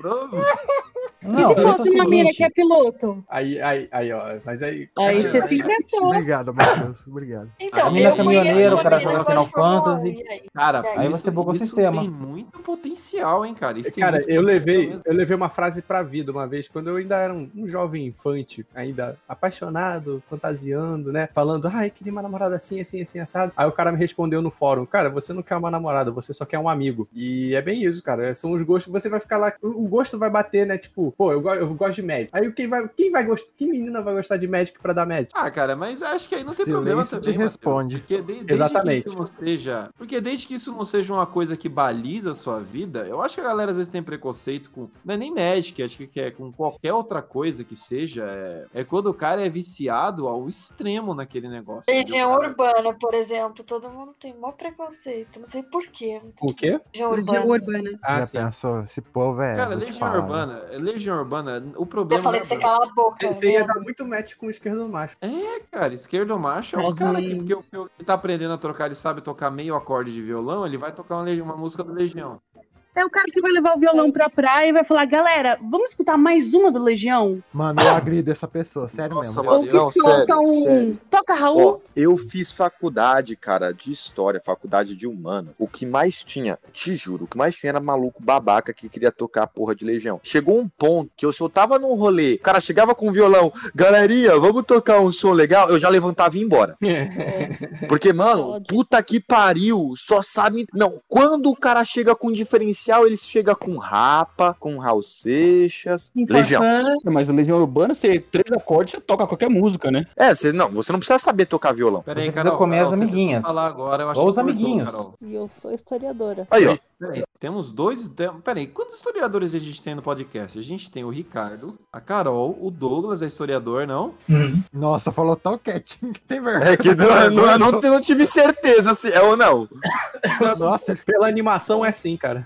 pro- E se fosse uma mina que é piloto? Aí, aí, aí, ó. Mas aí. Aí você se impressou. Obrigado, Matheus. Obrigado. Então, A mina eu caminhoneiro, o cara uma menina joga Final Fantasy. 1, aí? Cara, E aí? Você buga o sistema. tem muito potencial, hein, cara. Isso Cara, eu levei, eu levei uma frase pra vida uma vez, quando eu ainda era um, um jovem infante, ainda apaixonado, fantasiando, né? Falando, ai, queria uma namorada assim, assim, assim, assado. Aí o cara me respondeu no fórum, cara, você não quer uma namorada, você só quer um amigo. E é bem isso, cara. São os gostos, você vai ficar lá, o gosto vai bater, né? Tipo, pô, eu, go- eu gosto de Magic. Aí quem vai, quem vai gostar, que menina vai gostar de Magic pra dar Magic? Ah, cara, mas acho que aí não tem Silêncio problema também. Responde. Porque de- desde Exatamente. que isso não seja. Porque desde que isso não seja uma coisa que baliza a sua vida, eu acho que a galera às vezes tem preconceito com. Não é nem Magic, acho que é com qualquer outra coisa que seja. É, é quando o cara é viciado ao extremo naquele negócio. Cara? urbana, por exemplo, todo mundo tem maior preconceito, não sei porquê. O quê? Legião Legião urbana. urbana. Ah, Já sim. pensou? Esse povo é. Cara, Legião Urbana, Legião Urbana, o Eu problema. falei não pra é- você calar a boca. Você ia dar muito match com o esquerdo macho. É, cara, esquerdo macho é os Mas, caras que, hum. que, o- que tá aprendendo a tocar, ele sabe tocar meio acorde de violão, ele vai tocar uma, uma música do Legião. É o cara que vai levar o violão pra praia e vai falar, galera, vamos escutar mais uma do Legião? Mano, eu agrido essa pessoa, [laughs] sério Nossa, mesmo. mano. Ou que não, solta um. sério. Toca Raul. Ó, eu fiz faculdade, cara, de história, faculdade de humana. O que mais tinha, te juro, o que mais tinha era maluco babaca que queria tocar a porra de Legião. Chegou um ponto que eu só tava num rolê, o cara chegava com o violão, galerinha, vamos tocar um som legal, eu já levantava e ia embora. [laughs] Porque, mano, puta que pariu, só sabe. Não, quando o cara chega com diferencial, ele chega com Rapa, com Raul Seixas, Legião. Farfã. Mas o Legião Urbana, você três acordes, você toca qualquer música, né? É, você não, você não precisa saber tocar violão. Pera aí, Você Carol. precisa comer as Carol, que amiguinhas. Falar agora, eu acho Ou os cortou, amiguinhos. E eu sou historiadora. Aí, ó. Peraí, temos dois. Peraí, quantos historiadores a gente tem no podcast? A gente tem o Ricardo, a Carol, o Douglas é historiador, não? Nossa, falou tão quietinho [laughs] que tem vergonha. É que não, não, eu não, não tive certeza se é ou não. Nossa, Pela animação é assim, cara.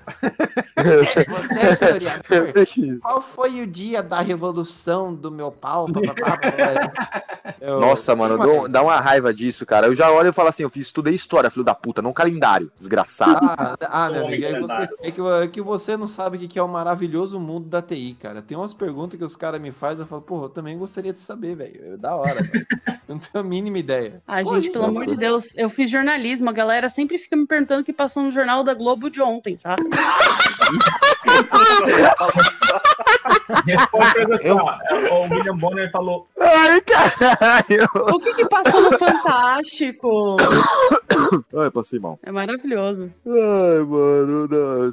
Você é historiador? [laughs] Qual foi o dia da revolução do meu pau? Pá, pá, pá, pá. Eu- Nossa, mano, dou- dá uma raiva disso, cara. Eu já olho e falo assim, eu fiz, estudei história, filho da puta, não calendário, desgraçado. Ah, ah, meu amigo, é, que calendário. você, é que, é que você não sabe o que é o maravilhoso mundo da TI, cara. Tem umas perguntas que os caras me fazem, eu falo, porra, eu também gostaria de saber, velho. É Da hora, velho. [laughs] Eu não tenho a mínima ideia. Ai, Pô, gente, pelo amor de Deus, eu fiz jornalismo, a galera sempre fica me perguntando o que passou no jornal da Globo de ontem, sabe? Eu- [laughs] ó, o William Bonner falou, Ai, caralho. O que que passou no Fantástico? [coughs] Ai, passei mal. É maravilhoso. Ai, mano,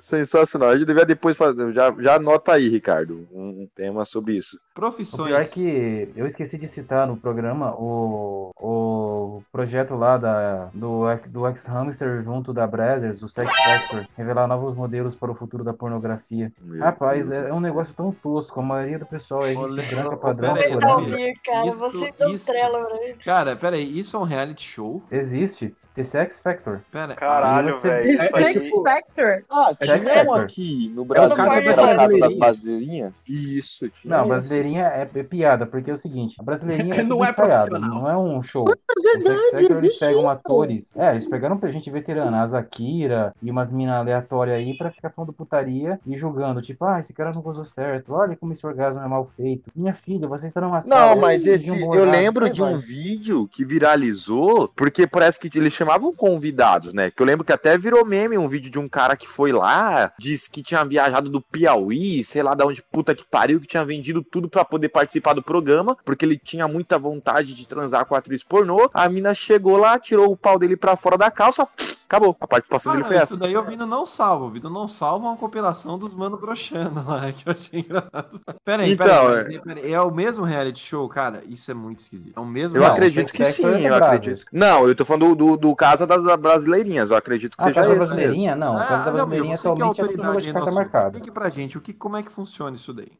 sensacional. A gente devia depois fazer. Já, já anota aí, Ricardo, um, um tema sobre isso. O Profissões. pior é que eu esqueci de citar no programa o, o projeto lá da, do, X- do X-Hamster junto da Brazzers, o Sex Factor, revelar novos modelos para o futuro da pornografia. Meu Rapaz, Deus é, é um negócio tão tosco. A maioria do pessoal é gente branca padrão, pera aí, Pra chorando. Léo. ouvir, cara, Isso- vocês isso- trela. Cara, pera aí, isso é um reality show? Existe. The Sex Factor. Pera Caralho, você- velho. Isso Sex aí. Factor. Ah, Factor. aqui no É o Brasil, Casa que das era a Casa das Brasileirinhas. Isso, tinha. Não, brasileirinha é, é piada, porque é o seguinte, a brasileirinha [laughs] é Não é ensaiado, profissional. não é um show. É O Sex verdade, Factor, eles pegam isso. atores. É, eles pegaram pra gente veterana, a Zakira e umas minas aleatórias aí pra ficar falando putaria e julgando. Tipo, ah, esse cara não gozou certo. Olha como esse orgasmo é mal feito. Minha filha, você está numa sala. Não, mas esse. um Eu lembro de um vídeo que viralizou, porque parece que eles chamavam convidados, né? Que eu lembro que até virou meme um vídeo de um cara que foi lá, disse que tinha viajado do Piauí, sei lá de onde puta que pariu, que tinha vendido tudo pra poder participar do programa, porque ele tinha muita vontade de transar com a atriz pornô. A mina chegou lá, tirou o pau dele pra fora da calça, acabou. A participação Ah, dele não, foi isso essa. daí eu vi no Não Salvo. O Vitor Não Salvo é uma compilação dos mano broxando lá, [laughs] que eu achei engraçado. Pera aí, Então, pera aí, mas, é- pera aí, é o mesmo reality show? Cara, isso é muito esquisito. É o mesmo Eu Não, reality acredito que Factor sim, é eu da acredito. Não, eu tô falando do, do, do Casa das Brasileirinhas, eu acredito que Ah, seja Casa esse. Brasileirinha? Não, Ah, Casa não, meu, Brasileirinha é atualmente é autoridade aí no carta marcada. explique pra gente o que, como é que funciona isso daí.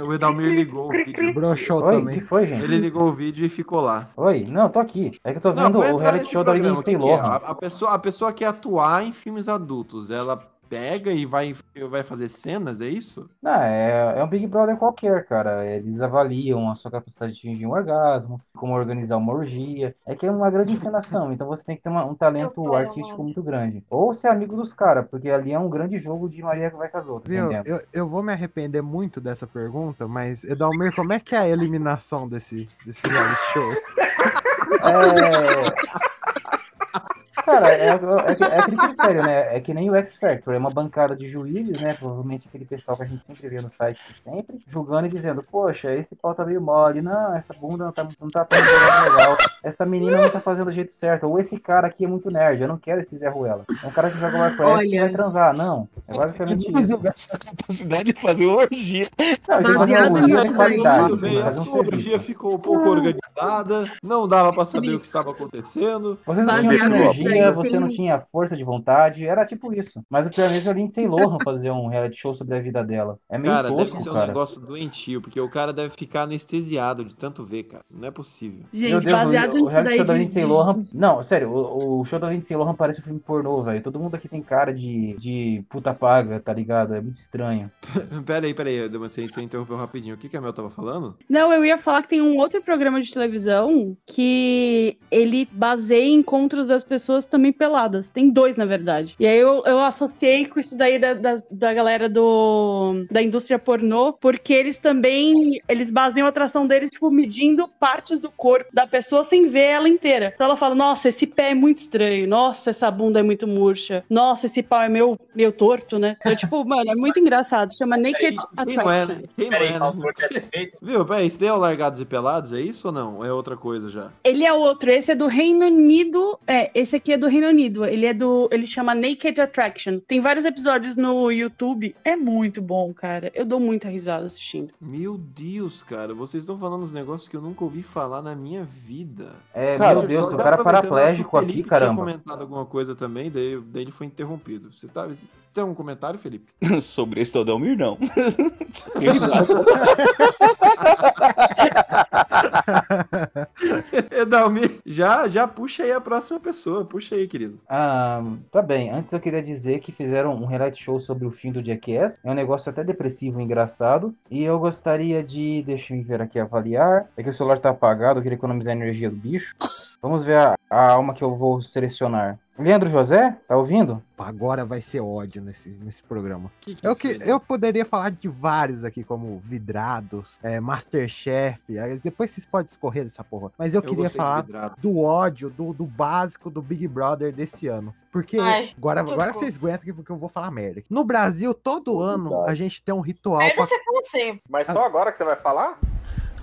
O Edalmir ligou o vídeo. broxou Oi, também. que foi, gente? Ele ligou o vídeo e ficou lá. Oi, não, tô aqui. É que eu tô Não, vendo o entrar reality nesse show da programa. Lindsay O que que é? Lohan. A, a pessoa, a pessoa quer atuar em filmes adultos. Ela pega e vai vai fazer cenas, é isso? Não, é, é um Big Brother qualquer, cara. Eles avaliam a sua capacidade de atingir um orgasmo, como organizar uma orgia. É que é uma grande encenação, então você tem que ter uma- um talento artístico muito grande. Ou ser amigo dos caras, porque ali é um grande jogo de Maria que vai com as outras. Viu? Eu, eu vou me arrepender muito dessa pergunta, mas, Edalmir, como é que é a eliminação desse, desse show? [laughs] É... Cara, é, é, é aquele critério, né? É que nem o X Factor, é uma bancada de juízes, né? Provavelmente aquele pessoal que a gente sempre vê no site de sempre, julgando e dizendo, poxa, esse pau tá meio mole, não, essa bunda não tá, não tá fazendo legal, essa menina não tá fazendo do jeito certo, ou esse cara aqui é muito nerd, eu não quero esse Zé Ruela. É um cara que joga Warcraft e vai transar, não. É basicamente isso. Essa capacidade de fazer uma orgia. Não, ele fazer uma orgia de qualidade, Tudo tem bem, a um sua orgia ficou um pouco organizada, não dava pra saber o que estava acontecendo. Você não tinha energia, você não tinha força de vontade, era tipo isso. Mas o pior mesmo é a Lindsay Lohan [laughs] fazer um reality show sobre a vida dela. É meio Cara, deve tosco, ser um cara. negócio doentio, porque o cara deve ficar anestesiado de tanto ver, cara. Não é possível. Meu Deus, o, o reality show da Lindsay Lohan. Não, sério, o, o show da Lindsay Lohan parece um filme pornô, velho. Todo mundo aqui tem cara de, de puta paga, tá ligado? É muito estranho. pera aí, pera aí, você, você interrompeu rapidinho. O que, que a Mel tava falando? Não, eu ia falar que tem um outro programa de televisão que ele baseia encontros das pessoas também peladas. Tem dois, na verdade. E aí eu, eu associei com isso daí da, da, da galera do, da indústria pornô, porque eles também, eles baseiam a atração deles, tipo, medindo partes do corpo da pessoa sem ver ela inteira. Então ela fala, nossa, esse pé é muito estranho, nossa, essa bunda é muito murcha, nossa, esse pau é meio, meio torto, né? Então, tipo, [laughs] mano, é muito engraçado. Chama Naked Quem não é, Attraction. né? Quem não é, né? Viu, peraí, isso daí é o Largados e Pelados, é isso ou não? É outra coisa já? Ele é outro, esse é do Reino Unido. É, esse aqui é do Reino Unido. Ele é do. Ele chama Naked Attraction. Tem vários episódios no YouTube. É muito bom, cara. Eu dou muita risada assistindo. Meu Deus, cara, vocês estão falando uns negócios que eu nunca ouvi falar na minha vida. É, meu Deus, o cara paraplégico aqui, Felipe caramba. tinha comentado alguma coisa também, daí, daí ele foi interrompido. Você tá, tem um comentário, Felipe? [laughs] Sobre esse Todalmir, não. [laughs] [laughs] [laughs] Edalmir, já, já puxa aí a próxima pessoa. Puxa aí, querido. Ah, tá bem. Antes eu queria dizer que fizeram um reality show sobre o fim do Jackass. É um negócio até depressivo engraçado. E eu gostaria de. Deixa eu ver aqui avaliar. É que o celular tá apagado, eu queria economizar a energia do bicho. Vamos ver a, a alma que eu vou selecionar. Leandro José, tá ouvindo? Agora vai ser ódio nesse, nesse programa. Que eu, que, eu poderia falar de vários aqui, como Vidrados, é, Masterchef. aí Depois vocês podem escorrer dessa porra. Mas eu, Eu queria falar do ódio, do, do básico do Big Brother desse ano. Porque Ai, agora, agora vocês aguentam que, porque eu vou falar merda. No Brasil, todo ano a gente tem um ritual. Merda pra- você fala sempre. Mas só agora que você vai falar?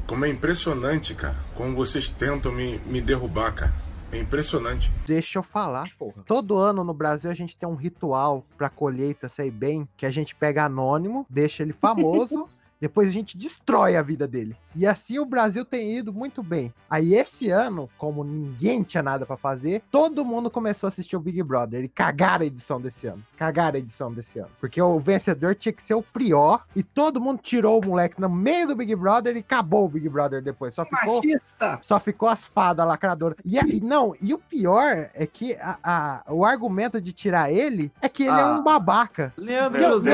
Como é impressionante, cara. Como vocês tentam me, me derrubar, cara. É impressionante. Deixa eu falar, porra. Todo ano no Brasil a gente tem um ritual pra colheita sair bem, que a gente pega anônimo, deixa ele famoso, [laughs] depois a gente destrói a vida dele. E assim o Brasil tem ido muito bem. Aí esse ano, como ninguém tinha nada pra fazer, todo mundo começou a assistir o Big Brother e cagaram a edição desse ano. Cagaram a edição desse ano. Porque o vencedor tinha que ser o Prior e todo mundo tirou o moleque no meio do Big Brother e acabou o Big Brother depois. Só ficou Machista! só ficou as fadas lacradoras. E, a- e não, e o pior é que a, a- o argumento de tirar ele é que ele é Ah. um babaca. Leandro Meu José,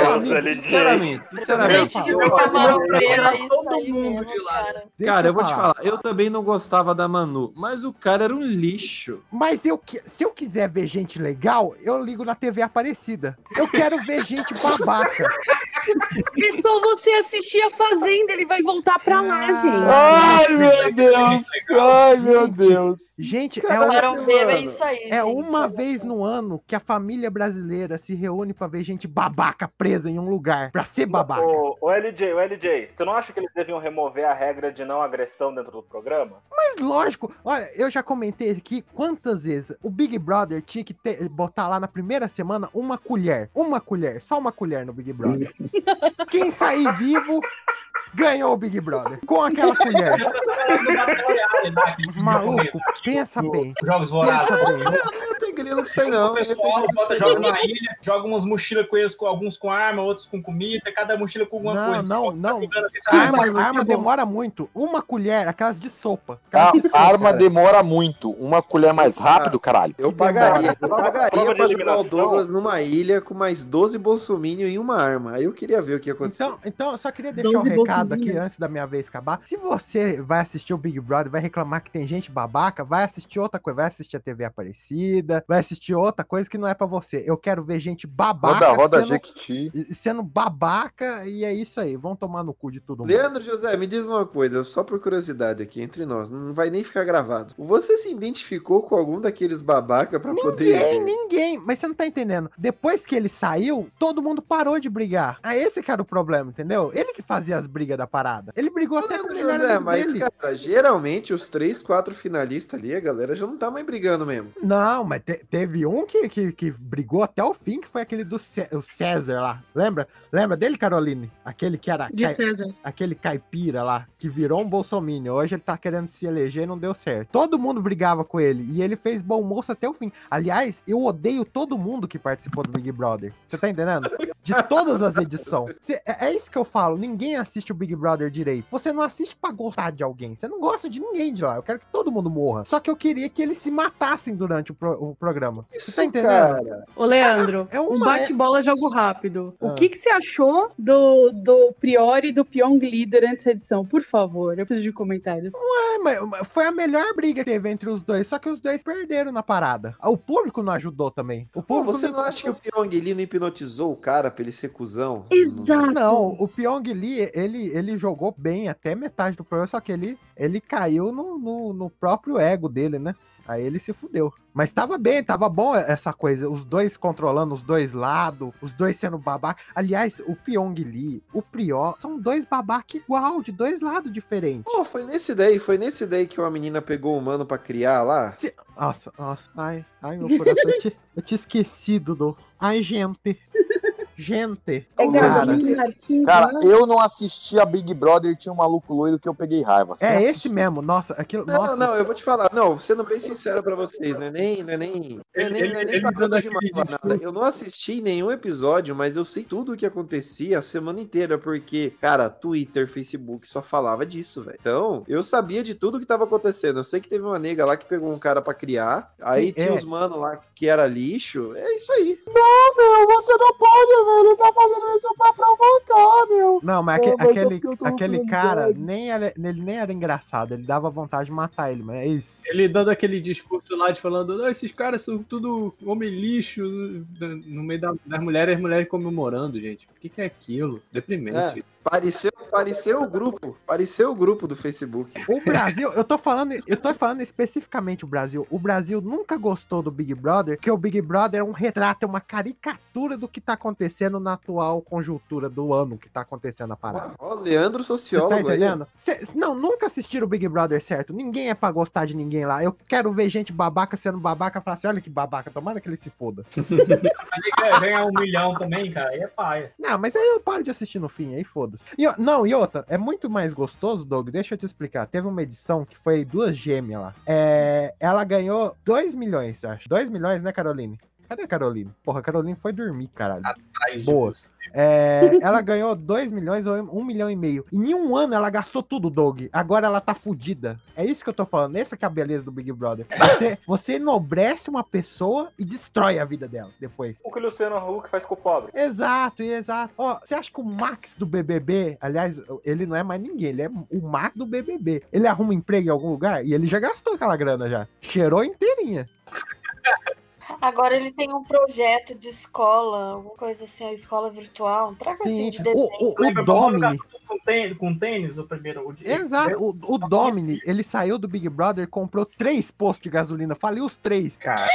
sinceramente, sinceramente. Eu- não isso todo mundo mesmo, de lá. cara. Cara, eu vou te falar, eu também não gostava da Manu, mas o cara era um lixo. Mas eu, se eu quiser ver gente legal, eu ligo na TV Aparecida. Eu quero ver gente babaca. Então você assistir a Fazenda, ele vai voltar pra lá, gente. Ai, meu Deus! Ai, meu Deus! Gente, é, é mano. isso aí. é gente, uma vez no ano que a família brasileira se reúne pra ver gente babaca presa em um lugar. Pra ser babaca. O, o LJ, o LJ, você não acha que eles deviam remover a regra de não agressão dentro do programa? Mas lógico, olha, eu já comentei aqui quantas vezes o Big Brother tinha que ter- botar lá na primeira semana uma colher. Uma colher, só uma colher no Big Brother. [laughs] Quem sair vivo ganhou o Big Brother. Com aquela colher. [laughs] Maluco, pensa bem. Jogos Vorazes. Pensa bem. Eu tenho que aí, não. O pessoal bota, joga numa ilha, joga umas mochilas com eles, com alguns com arma, outros com comida, cada mochila com alguma Não, coisa. não, não. assim, sabe? arma, arma bom. demora muito. Uma colher, aquelas de sopa. Aquelas de sopa, arma cara. demora muito. Uma colher mais rápido, caralho. Eu pagaria, eu pagaria pra jogar o. Douglas numa ilha com mais 12 bolsominion e uma arma. Aí eu queria ver o que ia acontecer. Então, então, eu só queria deixar um 12 recado aqui antes da minha vez acabar. Se você vai assistir o Big Brother, vai reclamar que tem gente babaca, vai assistir outra coisa, vai assistir a TV Aparecida, vai assistir outra coisa que não é pra você. Eu quero ver gente babaca Roda, roda, sendo, Jequiti. sendo babaca e é isso aí. Vão tomar no cu de todo mundo. Leandro José, me diz uma coisa, só por curiosidade aqui entre nós, não vai nem ficar gravado. Você se identificou com algum daqueles babaca pra Ninguém, poder. ninguém. Mas você não tá entendendo. Depois que ele saiu, todo mundo parou de brigar. Ah, esse que era o problema, entendeu? Ele que fazia as brigas da parada. Ele brigou até com o José, mas, dele. cara, geralmente os três, quatro finalistas ali, a galera já não tá mais brigando mesmo. Não, mas te- teve um que, que, que brigou até o fim, que foi aquele do Cé- o César lá. Lembra? Lembra dele, Caroline? Aquele que era. De cai- César. Aquele caipira lá, que virou um bolsominion. Hoje ele tá querendo se eleger e não deu certo. Todo mundo brigava com ele. E ele fez bom moço até o fim. Aliás, eu odeio todo mundo que participou do Big Brother. Você tá entendendo? De todas as edições. Cê- é, é isso que eu falo. Ninguém assiste o Big Brother direito. Você não assiste pra gostar de alguém. Você não gosta de ninguém de lá. Eu quero que todo mundo morra. Só que eu queria que eles se matassem durante o, pro- o programa. Você tá entendendo? cara. Ô, Leandro, É uma- um bate-bola jogo rápido. O Ah. que, que você achou do, do Priori e do Pyong Lee durante essa edição? Por favor, eu preciso de comentários. É, mas- foi a melhor briga que teve entre os dois, só que os dois perderam na parada. O público não ajudou também. O Pô, público você não acha que o Pyong Lee não hipnotizou o cara pra ele ser cuzão? Exato. Não, o Pyong Lee, ele, ele jogou bem até metade do programa, só que ele, ele caiu no, no, no próprio ego dele, né? Aí ele se fudeu. Mas tava bem, tava bom essa coisa. Os dois controlando os dois lados, os dois sendo babaca. Aliás, o Pyong Lee, o Prior, são dois babaca igual, de dois lados diferentes. Pô, foi nesse daí, foi nesse daí que uma menina pegou o mano pra criar lá? Se- Nossa, nossa, ai, ai, meu coração, eu, ti- eu tinha esquecido do. Ai, gente. Gente. É cara, Gabi Martins, Cara, né? eu não assisti a Big Brother e tinha um maluco loiro que eu peguei raiva. é Você esse mesmo, nossa, aquilo. Não, nossa, não, eu vou te falar. Não, sendo bem sincero pra vocês, não é nem. Não é nem, não é Ele- nem, não é ele- nem ele de mal, nada. Eu não assisti nenhum episódio, mas eu sei tudo o que acontecia a semana inteira, porque, cara, Twitter, Facebook só falava disso, velho. Então, eu sabia de tudo que tava acontecendo. Eu sei que teve uma nega lá que pegou um cara pra criar, aí Sim, tinha é. os mano lá que era lixo. É isso aí. Não, meu, você não pode, Ele tá fazendo isso pra provocar, meu. Não, mas aque- mas aquele, aquele cara nem era, ele nem era engraçado, ele dava vontade de matar ele, mas é isso. Ele dando aquele discurso lá de falando, não, esses caras são tudo homem lixo no meio da- das mulheres, as mulheres comemorando, gente. O que, que é aquilo? Deprimente. É, pareceu, pareceu o grupo. Pareceu o grupo do Facebook. O Brasil, eu tô falando, eu tô falando especificamente o Brasil. O Brasil nunca gostou do Big Brother, que o Big Brother é um retrato, é uma caricatura do que tá acontecendo na atual conjuntura do ano que tá acontecendo a parada. Ó, Leandro Você tá sociólogo aí. entendendo? Cê- não, nunca assistiram o Big Brother certo. Ninguém é pra gostar de ninguém lá. Eu quero ver gente babaca sendo babaca e falar assim: olha que babaca, tomara que ele se foda. [laughs] Ele quer ganhar um milhão também, cara, aí é paia. Não, mas aí eu paro de assistir no fim, aí não, e outra, é muito mais gostoso, Doug, deixa eu te explicar. Teve uma edição que foi duas gêmeas lá. É, ela ganhou 2 milhões, acho. 2 milhões, né, Caroline? Cadê a Caroline? Porra, a Caroline foi dormir, caralho. Ai, Boa. Jesus. É, ela ganhou 2 milhões ou 1 milhão e meio. Em um ano ela gastou tudo, Doug. Agora ela tá fudida. É isso que eu tô falando. Essa que é a beleza do Big Brother. Você, você enobrece uma pessoa e destrói a vida dela depois. O que o Luciano Huck faz com o pobre. Exato, exato. Ó, você acha que o Max do BBB, aliás, ele não é mais ninguém, ele é o Max do BBB. Ele arruma emprego em algum lugar e ele já gastou aquela grana já. Cheirou inteirinha. [laughs] Agora ele tem um projeto de escola, alguma coisa assim, a escola virtual, um tragozinho de desenho. O, o, o Domini, Com tênis, com tênis, o primeiro. O de- exato, o, o Domini, ele saiu do Big Brother, comprou três postos de gasolina, faliu os três. Cara,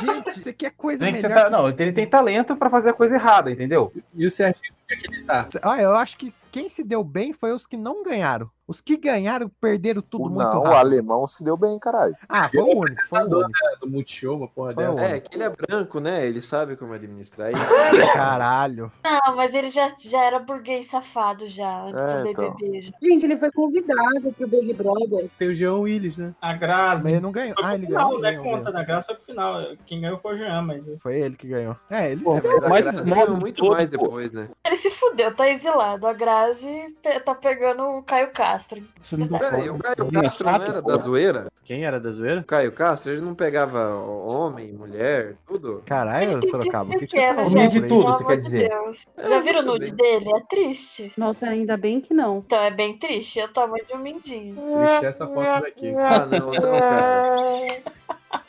Gente, isso aqui é coisa que melhor. ta- Não, ele tem talento pra fazer a coisa errada, entendeu? e o Serginho, é que ele tá? Ah, eu acho que quem se deu bem foi os que não ganharam. Os que ganharam perderam tudo muito Não, o alemão se deu bem, caralho. Ah, foi o único, foi o único. Do Multishow, uma porra dessa. É, que ele é branco, né? Ele sabe como administrar isso. [laughs] Caralho. Não, mas ele já, já era burguês safado já, antes É, do então. BBB. já. Gente, ele foi convidado pro Big Brother. Tem o Jean Willis, né? A Grazi. Mas ele não ganhou. Foi Ah, ele final, ganhou. né? ganhou, Conta, da Graça foi pro final. Quem ganhou foi o Jean, mas. Foi ele que ganhou. É, ele Pô, mas Mas modo ganhou muito todo, mais depois, né? Ele se fudeu, tá exilado. A Grazi tá pegando o Caio Castro. Você não Pera aí, o Caio Não, Castro não era da zoeira? Quem era da zoeira? O Caio Castro, ele não pegava homem, mulher, tudo? Caralho, Sorocaba, o que, que tá Comia gente, de tudo, você quer dizer? Deus. Já viram o nude bem. dele? É triste. Nossa, ainda bem que não. Então é bem triste, é o tamanho de um mindinho. Triste essa foto daqui. Ah, não, não, cara.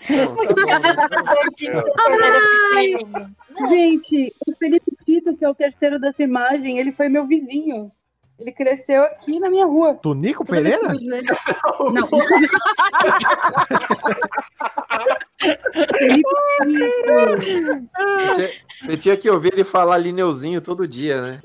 Não, tá bom. É. Gente, o Felipe Tito, que é o terceiro dessa imagem, ele foi meu vizinho. Ele cresceu aqui na minha rua. Toda que Pereira? [laughs] Não. Você tinha, você tinha que ouvir ele falar Lineuzinho todo dia, né?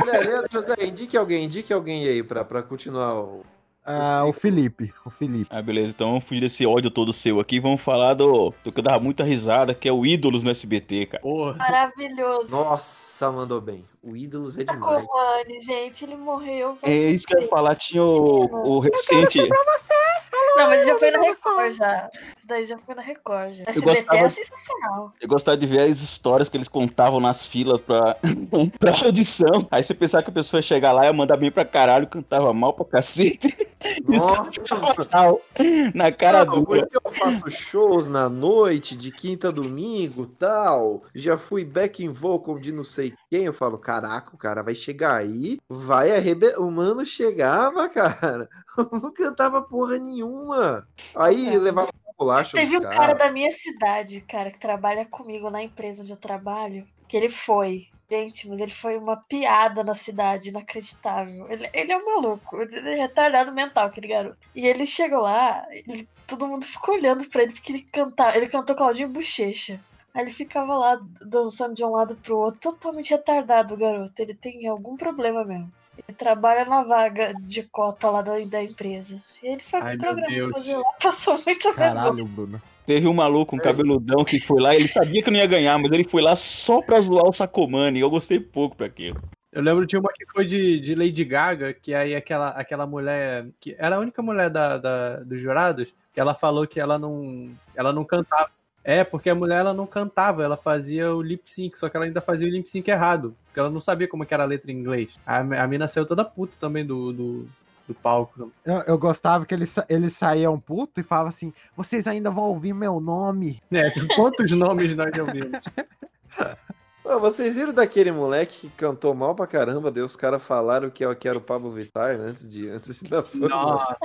Olha, Leandro José, indique alguém, indique alguém aí pra, pra continuar o. Ah, o Felipe. O Felipe. Ah, beleza. Então vamos fugir desse ódio todo seu aqui. Vamos falar do, do que eu dava muita risada, que é o Ídolos no SBT, cara. Porra. Maravilhoso. Nossa, mandou bem. O Ídolos é demais. Comane, gente, ele morreu. É isso que eu ia falar. Tinha o, o recente. Não, mas já foi na Record já. Isso daí já foi na Record já. SBT gostava- é sensacional. Eu gostava de ver as histórias que eles contavam nas filas pra, [laughs] pra audição. Aí você pensava que a pessoa ia chegar lá e ia mandar bem pra caralho, cantava mal pra cacete. [laughs] Nossa, Total, na cara Não, dura. porque eu faço shows na noite, de quinta a domingo tal. Já fui back in vocal de não sei quem. Eu falo, caraca, o cara vai chegar aí, vai arrebentar. O mano chegava, [laughs] cara. Não cantava porra nenhuma. Aí levava bolacha Teve um cara caras. da minha cidade, cara, que trabalha comigo na empresa onde eu trabalho, que ele foi. Gente, mas ele foi uma piada na cidade, inacreditável. Ele, ele é um maluco, ele é retardado mental, aquele garoto. E ele chegou lá, ele- todo mundo ficou olhando pra ele porque ele cantava. Ele cantou Claudinho Bochecha. Aí ele ficava lá dançando de um lado pro outro, totalmente retardado o garoto. Ele tem algum problema mesmo. Ele trabalha na vaga de cota lá da, da empresa. E ele foi Ai, pro programa fazer lá, [laughs] passou muito vergonha. Caralho, Bruno. Teve um maluco, um cabeludão, que foi lá, ele sabia que não ia ganhar, mas ele foi lá só pra zoar o Sacomani. Eu gostei pouco pra aquilo. Eu lembro de uma que foi de, de Lady Gaga, que aí aquela, aquela mulher, que era a única mulher da, da- dos jurados, que ela falou que ela não, ela não cantava. É, porque a mulher ela não cantava, ela fazia o lip sync, só que ela ainda fazia o lip sync errado, porque ela não sabia como era a letra em inglês. A, a mina saiu toda puta também do, do, do palco. Eu, eu gostava que eles, eles saíam puto e falavam assim: vocês ainda vão ouvir meu nome. É, quantos [laughs] nomes nós já ouvimos? [laughs] Vocês viram daquele moleque que cantou mal pra caramba? Daí os caras falaram que, é- que era o Pablo Vittar né, antes de antes fama. Nossa.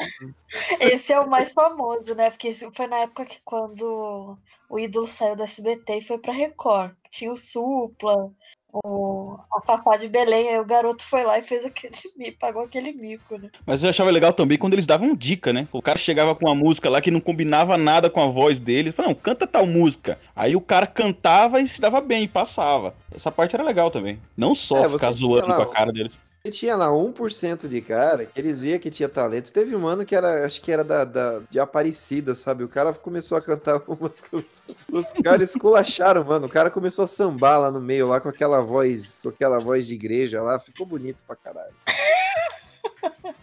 Esse é o mais famoso, né? Porque foi na época que quando o ídolo saiu do SBT e foi pra Record. Tinha o Supla, o, a Fafá de Belém, aí o garoto foi lá e fez aquele [laughs] mico, pagou aquele mico, né? Mas eu achava legal também quando eles davam dica, né? O cara chegava com uma música lá que não combinava nada com a voz dele. Ele falava, não, canta tal música. Aí o cara cantava e se dava bem, passava. Essa parte era legal também. Não só É, ficar zoando lá com a cara deles. E tinha lá 1% de cara que eles via que tinha talento. Teve um ano que era, acho que era da, da- de Aparecida, sabe? O cara começou a cantar [laughs] umas canções. Os caras esculacharam, mano. O cara começou a sambar lá no meio, lá com aquela voz, com aquela voz de igreja lá. Ficou bonito pra caralho. [laughs]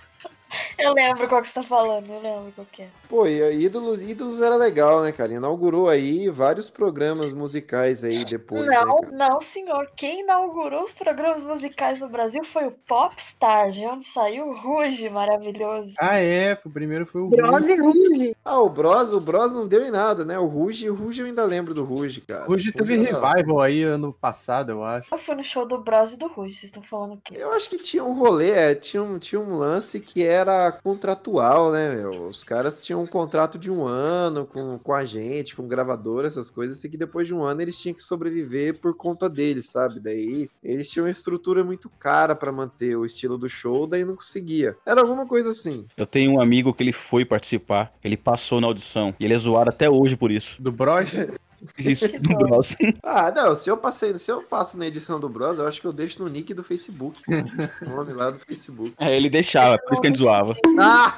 [laughs] Eu lembro qual que você tá falando, eu lembro qual que é. Pô, e a Ídolos, Ídolos era legal, né, cara? Inaugurou aí vários programas musicais aí depois, né, Não, cara? não, senhor. Quem inaugurou os programas musicais no Brasil foi o Popstar, de onde saiu o Ruge, maravilhoso. Ah, é, o primeiro foi o Bros e Ruge. Ah, o Bros, o Bros não deu em nada, né? O Ruge, o Ruge eu ainda lembro do Ruge, cara. Hoje teve Ruge revival aí ano passado, eu acho. Eu fui no show do Bros e do Ruge, vocês estão falando o quê? Eu acho que tinha um rolê, é, tinha um, tinha um lance que era contratual, né, meu? Os caras tinham um contrato de um ano com, com a gente, com gravadora, essas coisas, e que depois de um ano eles tinham que sobreviver por conta deles, sabe? Daí eles tinham uma estrutura muito cara pra manter o estilo do show, daí não conseguia. Era alguma coisa assim. Eu tenho um amigo que ele foi participar, ele passou na audição, e ele é zoado até hoje por isso. Do Bros? [laughs] [laughs] Isso, do Bros. [laughs] Ah, não, se eu passei, se eu passo na edição do Bros, eu acho que eu deixo no nick do Facebook. [laughs] o nome lá do Facebook. É, ele deixava, por isso que a gente zoava. Ah!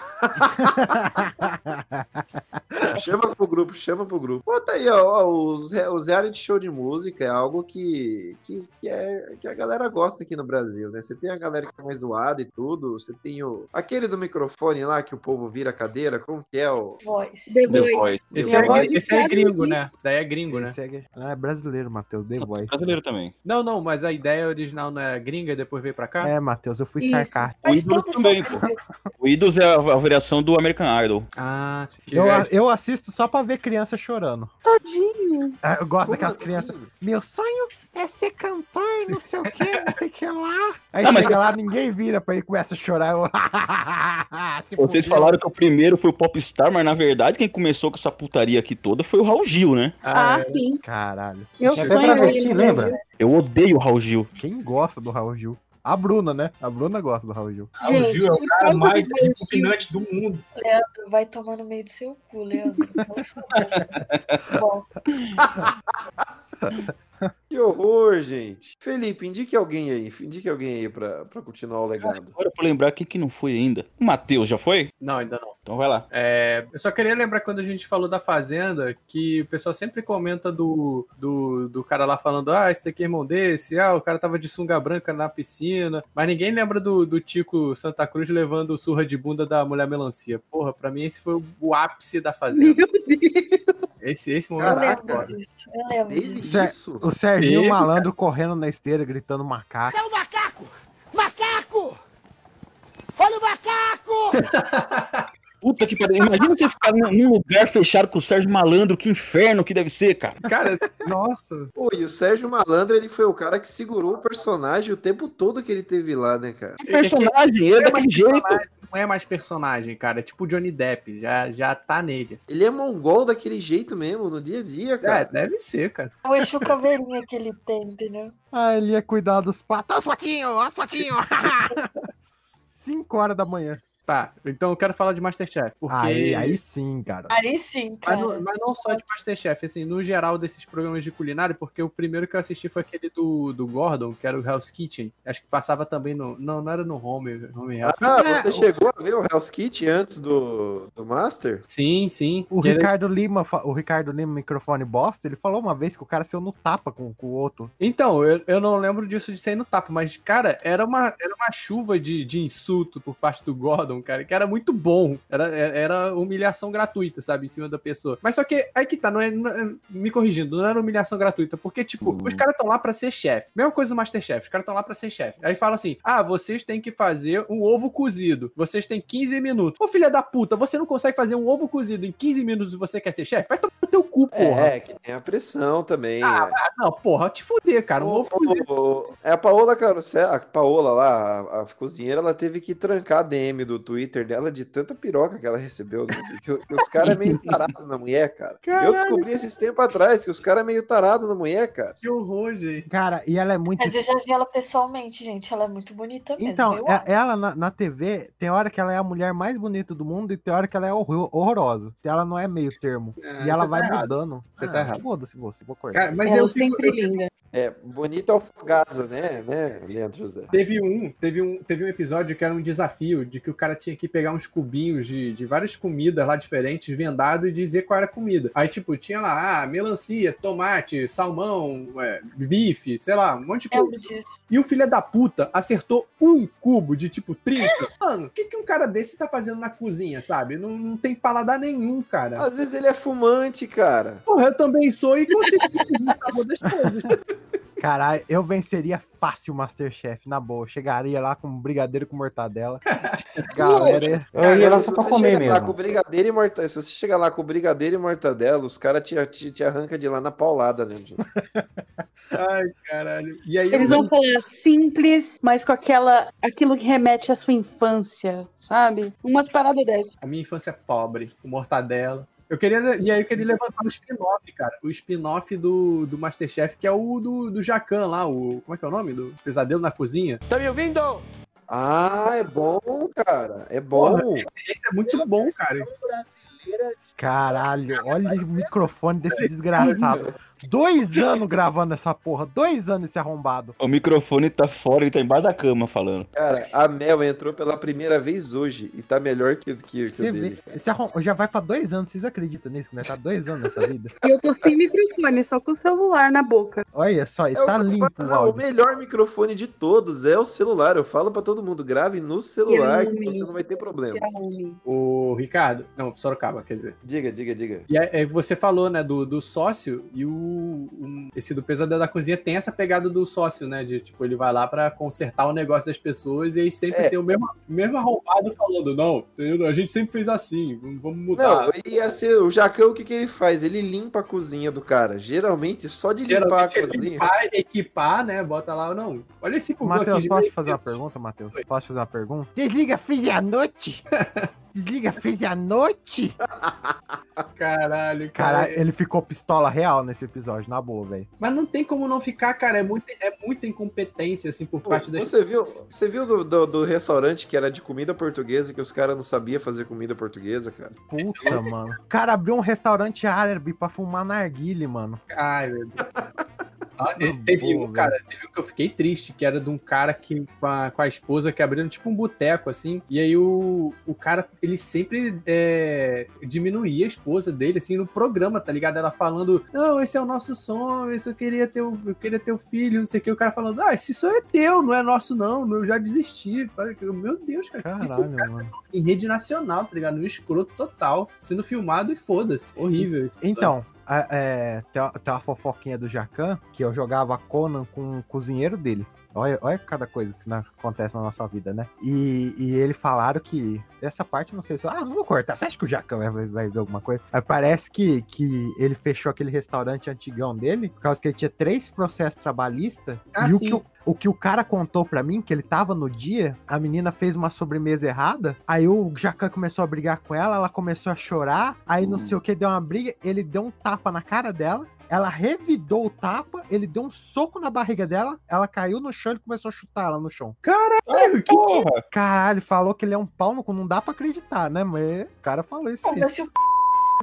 chama pro grupo, chama pro grupo. Pô, tá aí, ó, os, os reality show de música é algo que, que, que, é, que a galera gosta aqui no Brasil, né? Você tem a galera que é mais zoada e tudo, você tem o... Aquele do microfone lá que o povo vira a cadeira, como que é o... Voice. The The Voice. Voice. Esse, The é, Voice. esse é gringo, né? Esse daí é gringo, né? É- Ah, é brasileiro, Matheus. The Voice. Brasileiro também. Não, não, mas a ideia original não é gringa e depois veio pra cá? É, Matheus, eu fui sarcástico. O Mas todo também, pô. O Ídolos é a, a variação do American Idol. Ah, sim. Eu, eu assisto só pra ver criança chorando. Tadinho. Ah, Eu gosto Como daquelas assim? crianças. Meu sonho é ser cantor, não sei o que, não sei o que lá. Aí Ah, mas- chega lá, ninguém vira pra ele começa a chorar. [laughs] Eu... Vocês falaram que o primeiro foi o Popstar, mas na verdade quem começou com essa putaria aqui toda foi o Raul Gil, né? Ah, é. sim. Caralho. Meu Tinha até sonho travesti, lembra? Eu odeio o Raul Gil. Quem gosta do Raul Gil? A Bruna, né? A Bruna gosta do Raul Gil. Ah, o Gil é o cara mais repugnante do mundo. Leandro, vai tomar no meio do seu cu, Leandro. [laughs] Bom, [laughs] Que horror, gente. Felipe, indique alguém aí, indique alguém aí pra, pra continuar o legado. Agora pra lembrar quem que não foi ainda. O Matheus já foi? Não, ainda não. Então vai lá. É, eu só queria lembrar quando a gente falou da Fazenda, que o pessoal sempre comenta do, do, do cara lá falando, ah, esse daqui é irmão desse, ah, o cara tava de sunga branca na piscina, mas ninguém lembra do, do Tico Santa Cruz levando surra de bunda da mulher melancia. Porra, pra mim esse foi o, o ápice da Fazenda. Meu Deus. Esse, esse momento eu Caraca. lembro disso. Eu lembro Teve isso? O Serginho Teve, Malandro correndo na esteira, gritando macaco. É o macaco! Macaco! Olha o macaco! [laughs] Puta que pariu. Imagina você ficar num lugar fechado com o Sérgio Malandro. Que inferno que deve ser, cara. Cara, nossa. Pô, e o Sérgio Malandro, ele foi o cara que segurou o personagem o tempo todo que ele teve lá, né, cara? Que personagem, ele é daquele jeito. Não é mais personagem, cara. É tipo o Johnny Depp, já, já tá nele. assim. Ele é mongol daquele jeito mesmo, no dia a dia, É, cara. deve ser, cara. O Exu Caveirinha que ele tem, entendeu? Ah, ele ia cuidar dos patos. Olha os patinhos, olha os patinhos. [laughs] 5 horas da manhã. Tá, então eu quero falar de Masterchef. Porque... Aí, aí sim, cara. Aí sim, Mas cara. não, mas não só de Masterchef, assim, no geral desses programas de culinária, porque o primeiro que eu assisti foi aquele do, do Gordon, que era o Hell's Kitchen. Acho que passava também no. Não, não era no Home, home. Ah, É, você o- chegou a ver o Hell's Kitchen antes do, do Master? Sim, sim. O E ele- Ricardo Lima, o Ricardo Lima, microfone bosta, ele falou uma vez que o cara saiu no tapa com, com o outro. Então, eu, eu não lembro disso de sair no tapa, mas, cara, era uma, era uma chuva de, de insulto por parte do Gordon, cara, que era muito bom. Era, era humilhação gratuita, sabe, em cima da pessoa. Mas só que, aí que tá, não é, não é- me corrigindo, não era humilhação gratuita, porque, tipo, os caras estão lá pra ser chefe. Mesma coisa no Masterchef, os caras estão lá pra ser chefe. Aí fala assim, ah, vocês têm que fazer um ovo cozido. Vocês têm 15 minutos. Ô, filha da puta, você não consegue fazer um ovo cozido em 15 minutos e você quer ser chefe? Vai tomar no teu cu, porra. É, que tem a pressão também. Ah, é. ah, não, porra, te fuder, cara. Um ovo cozido. É a Paola Carosel, a Paola lá, a, a cozinheira, ela teve que trancar a DM do Twitter dela de tanta piroca que ela recebeu. né? Que, que os caras é meio [laughs] tarados na mulher, cara. Eu Caralho. descobri esses tempos atrás que os caras é meio tarados na mulher, cara. Que horror, gente. Cara, e ela é muito. Mas eu já vi ela pessoalmente, gente. Ela é muito bonita mesmo. Então, eu é- ela na, na TV, tem hora que ela é a mulher mais bonita do mundo e tem hora que ela é horror- horrorosa. Ela não é meio termo. Ah, e ela você vai tá errado. mudando. Você Ah, tá errado. Foda-se você, vou cortar. Cara, mas Ela eu fico, sempre eu fico- linda. É, bonita alfogaza, né, né, Leandro José? Teve um, teve um, teve um episódio que era um desafio de que o cara tinha que pegar uns cubinhos de, de várias comidas lá diferentes, vendado e dizer qual era a comida. Aí, tipo, tinha lá, ah, melancia, tomate, salmão, é, bife, sei lá, um monte de Eu coisa. disse. E o filho da puta acertou um cubo de tipo 30. [laughs] Mano, o que, que um cara desse tá fazendo na cozinha, sabe? Não, não tem paladar nenhum, cara. Às vezes ele é fumante, cara. Porra, eu também sou e consigo o sabor das coisas. Caralho, eu venceria fácil o Masterchef, na boa. Chegaria lá com um brigadeiro com mortadela. [laughs] Galera, ia- Eu ia lá só pra comer chega lá mesmo. com brigadeiro e mortadela, se você chegar lá com brigadeiro e mortadela, os caras te, te, te arrancam de lá na paulada, né? [laughs] Ai, caralho. E aí, Eles vão falar simples, mas com aquela, aquilo que remete à sua infância, sabe? Umas paradas dessas. A minha infância é pobre, com mortadela. Eu queria, e aí eu queria levantar o spin-off, cara. O spin-off do, do Masterchef, que é o do, do Jacan lá, o. Como é que é o nome? Do Pesadelo na Cozinha. Tá me ouvindo? Ah, é bom, cara. É bom. Porra, esse, esse é muito bom, cara. brasileira Caralho, olha o microfone desse [laughs] desgraçado. Dois anos gravando essa porra. Dois anos esse arrombado. O microfone tá fora, ele tá embaixo da cama falando. Cara, a Mel entrou pela primeira vez hoje e tá melhor que, que, que o dele. esse arrom... já vai pra dois anos, vocês acreditam nisso? Que nós tá dois anos nessa vida? E [laughs] eu tô sem microfone, só com o celular na boca. Olha só, É o está que eu limpo o o melhor microfone de todos é o celular. Eu falo pra todo mundo, grave no celular que você não vai ter problema. O Ricardo, não, Sorocaba, quer dizer. Diga, diga, diga. E aí, aí você falou, né, do, do sócio e o, o- esse do pesadelo da cozinha tem essa pegada do sócio, né, de tipo, ele vai lá pra consertar o negócio das pessoas e aí sempre É. tem o mesmo, mesmo arrombado falando, não, entendeu? a gente sempre fez assim, vamos mudar. Não, ia ser o Jacão, o que, que ele faz? Ele limpa a cozinha do cara. Geralmente, só de limpar a Geralmente cozinha. limpar, equipar, né, bota lá, não, olha esse fogão Matheus, posso fazer uma pergunta, Matheus? Posso fazer uma pergunta? Desliga, fiz à noite! [laughs] Desliga, fez à noite! [laughs] Caralho, cara. Cara, ele ficou pistola real nesse episódio, na boa, velho. Mas não tem como não ficar, cara, é muita, é muita incompetência, assim, por parte das Você viu, você viu do, do, do restaurante que era de comida portuguesa que os caras não sabiam fazer comida portuguesa, cara? Puta, mano. O cara abriu um restaurante árabe pra fumar narguile, mano. Ai, meu Deus. Ah, teve um, cara, teve um que eu fiquei triste, que era de um cara que com a, com a esposa que abriram tipo um boteco, assim, e aí o, o cara, ele sempre é, diminuía a esposa dele, assim, no programa, tá ligado? Ela falando, não, esse é o nosso sonho, esse eu queria ter, o- eu queria ter o filho, não sei o que, o cara falando, ah, esse sonho é teu, não é nosso não, eu já desisti. Meu Deus, cara, esse Caralho, cara mano. em rede nacional, tá ligado? No escroto total, sendo filmado e foda-se. Horrível isso. Então, é, tem, uma, tem uma fofoquinha do Jacan que eu jogava Conan com o cozinheiro dele. Olha, olha cada coisa que na- acontece na nossa vida, né? E, e eles falaram que. Essa parte não sei se. Ah, não vou cortar. Você acha que o Jacan vai, vai- ver alguma coisa? Mas parece que, que ele fechou aquele restaurante antigão dele por causa que ele tinha três processos trabalhistas. Ah, e o sim. que, o, o que o cara contou pra mim, que ele tava no dia, a menina fez uma sobremesa errada, aí o Jacan começou a brigar com ela, ela começou a chorar, aí não sei o que, deu uma briga, ele deu um tapa na cara dela, ela revidou o tapa, ele deu um soco na barriga dela, ela caiu no chão e ele começou a chutar ela no chão. Caralho, que porra! Caralho, falou que ele é um pau no cu, não dá pra acreditar, né? Mas o cara falou isso Pô, aí. mas se o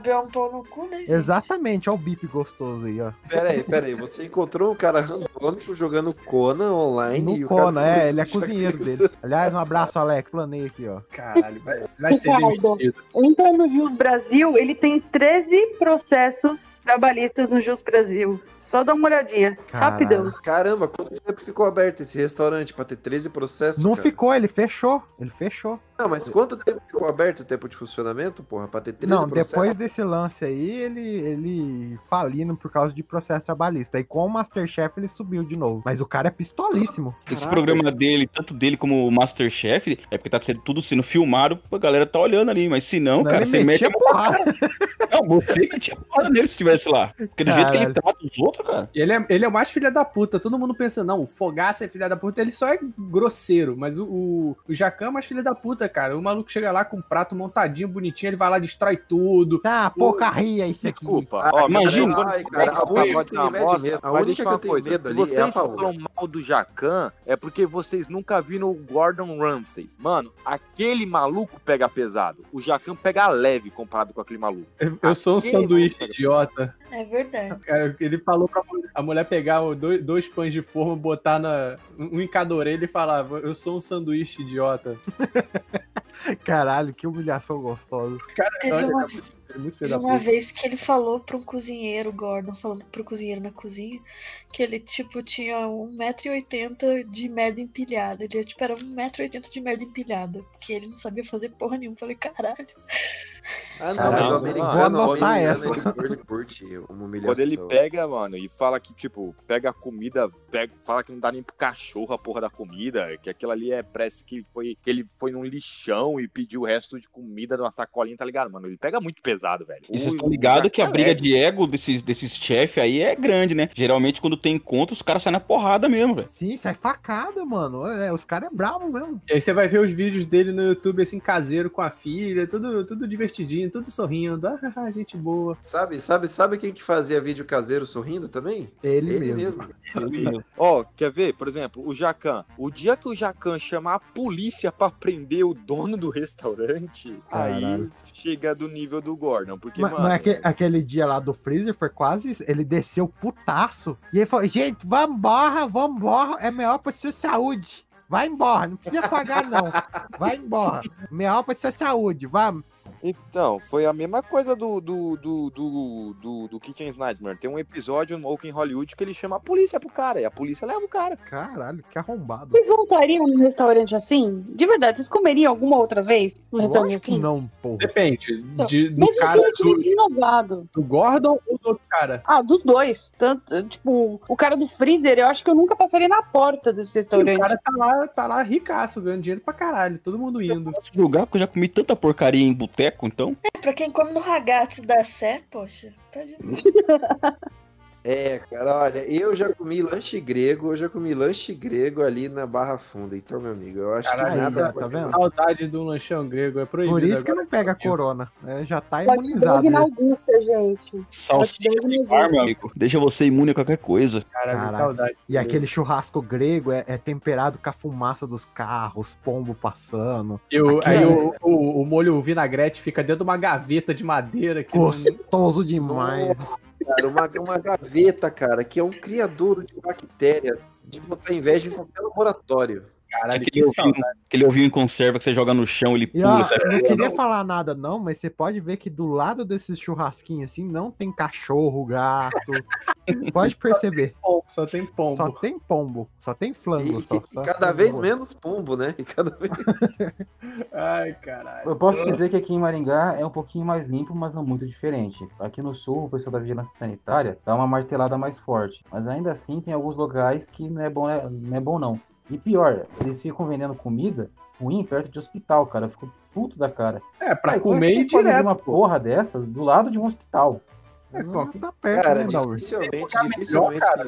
é um pau no cu, né, gente? Exatamente, olha o bip gostoso aí, ó. Pera aí, pera aí. Você encontrou um cara randômico jogando Conan online e No o cara Conan, é, isso ele é cozinheiro dele. Aliás, um abraço, Alex, planei aqui, ó. Caralho, vai, vai ser Ricardo, demitido. entra no Jus Brasil, ele tem 13 processos trabalhistas no Jus Brasil. Só dá uma olhadinha, rapidão. Caramba, quanto tempo ficou aberto esse restaurante pra ter 13 processos? Não cara? ficou, ele fechou. Ele fechou. Não, mas quanto tempo ficou aberto o tempo de funcionamento, porra, pra ter 13 Não, processos? depois desse lance aí, ele, ele falindo por causa de processo trabalhista. E com o Masterchef ele subiu de novo. Mas o cara é pistolíssimo. Esse programa dele, tanto dele como o Masterchef, é porque tá sendo tudo sendo filmado, a galera tá olhando ali, mas se não, Não, cara, você mete metia a porrada. Não, você que tinha porrada nele se estivesse lá. Porque do jeito que ele Caralho. trata os outros, cara. Ele é, ele é o mais filha da puta. Todo mundo pensa, não, o Fogaça é filha da puta, ele só é grosseiro. Mas o, o, o Jacan é mais filha da puta, cara. O maluco chega lá com um prato montadinho, bonitinho, ele vai lá, destrói tudo. Ah, porcaria isso aqui. Desculpa. Ó, imagina. Ai, cara, a única que me medo- a única que eu falar tenho coisa, medo Se ali é a vocês Paola. falam mal do Jacan, é porque vocês nunca viram o Gordon Ramsay. Mano, aquele maluco pega pesado. O Jacan pega leve comparado com aquele maluco. Eu, eu sou um sanduíche idiota. É verdade. Ele falou pra mulher- a mulher pegar dois, dois pães de forma, botar na, um em cada orelha e falar: Eu sou um sanduíche idiota. [laughs] [laughs] Caralho, que humilhação gostosa. Cara, Teve olha, uma- é muito filho Teve uma vez que ele falou pra um cozinheiro, Gordon, falando pro cozinheiro na cozinha, que ele, tipo, tinha 1,80m de merda empilhada. Ele, tipo, era 1,80m de merda empilhada. Porque ele não sabia fazer porra nenhuma. Eu Falei, caralho. Ah, não, Caralho, mas o americano, o anotar americano, essa. ele curte- uma humilhação. Quando ele pega, mano, e fala que, tipo, pega a comida, pega, fala que não dá nem pro cachorro a porra da comida, que aquilo ali é, parece que foi que ele foi num lixão e pediu o resto de comida numa sacolinha, tá ligado, mano? Ele pega muito pesado, velho. E vocês O- estão o ligados que a briga é- de ego desses, desses chefes aí é grande, né? Geralmente, quando tem encontro, os caras saem na porrada mesmo, velho. Sim, sai facada, mano. É, os caras é bravo mesmo. E aí você vai ver os vídeos dele no YouTube, assim, caseiro com a filha, tudo, tudo divertidinho. Tudo sorrindo. Ah, [laughs] gente boa. Sabe, sabe, sabe quem que fazia vídeo caseiro sorrindo também? [laughs] Ele, mesmo. Ó, quer ver? Por exemplo, o Jacan. O dia que o Jacan chamar a polícia pra prender o dono do restaurante, aí Caralho. chega do nível do Gordon. Porque, Mas, mano. mas aque- aquele dia lá do freezer foi quase. Ele desceu putaço. E ele falou: gente, vambora, vambora. É melhor pra sua saúde. Vai embora, não precisa pagar, não. Vai embora. Melhor pra sua saúde, vamos. Então, foi a mesma coisa do, do, do, do, do, do Kitchen's Nightmare. Tem um episódio no in Hollywood que ele chama a polícia pro cara, e a polícia leva o cara. Caralho, que arrombado. Vocês voltariam num restaurante assim? De verdade, vocês comeriam alguma outra vez num restaurante assim? não, porra. Depende. De, do Mesmo cara. Do, inovado. do Gordon ou do outro cara? Ah, dos dois. Tanto, tipo, o cara do freezer, eu acho que eu nunca passaria na porta desse O restaurante. cara tá lá, tá lá ricaço, ganhando dinheiro pra caralho. Todo mundo indo. Posso julgar porque eu já comi tanta porcaria em boteco, então. É, pra quem come no ragazzo da Sé, poxa, tá de [laughs] É, cara, olha, eu já comi lanche grego, eu já comi lanche grego ali na Barra Funda. Então, meu amigo, eu acho Caralho, que nada. tá pode- vendo? Saudade do lanchão grego, é proibido. Por isso que não pega corona. É, já tá Hot imunizado. dog na né? Augusta, gente. Salsicha de bar, meu amigo. Deixa você imune a qualquer coisa. Caralho, Caraca. saudade. E aquele churrasco grego é, é temperado com a fumaça dos carros, pombo passando. Eu, Aquele- aí o, o, o molho vinagrete fica dentro de uma gaveta de madeira que não- Gostoso demais. Nossa, cara, uma, uma gaveta, cara, que é um criador de bactéria de botar inveja em qualquer laboratório. Caralho, Aquele ovinho, aquele ovinho em conserva que você joga no chão, ele E pula. ó, eu não queria falar nada não, mas você pode ver que do lado desses churrasquinhos assim não tem cachorro, gato. [laughs] pode perceber. Só tem pombo. Só tem pombo, só tem flango. E, Só, só cada tem vez pombo. menos pombo, né? E cada vez... [laughs] Ai, caralho. Eu posso dizer que aqui em Maringá é um pouquinho mais limpo, mas não muito diferente. Aqui no sul, o pessoal da vigilância sanitária dá uma martelada mais forte. Mas ainda assim, tem alguns locais que não é bom, né? não é bom não. E pior, eles ficam vendendo comida ruim perto de hospital, cara. Eu fico puto da cara. É, pra Aí, é comer e direto. uma porra dessas do lado de um hospital. É, tá perto, Cara, né, Daur? dificilmente, melhor, dificilmente. cara.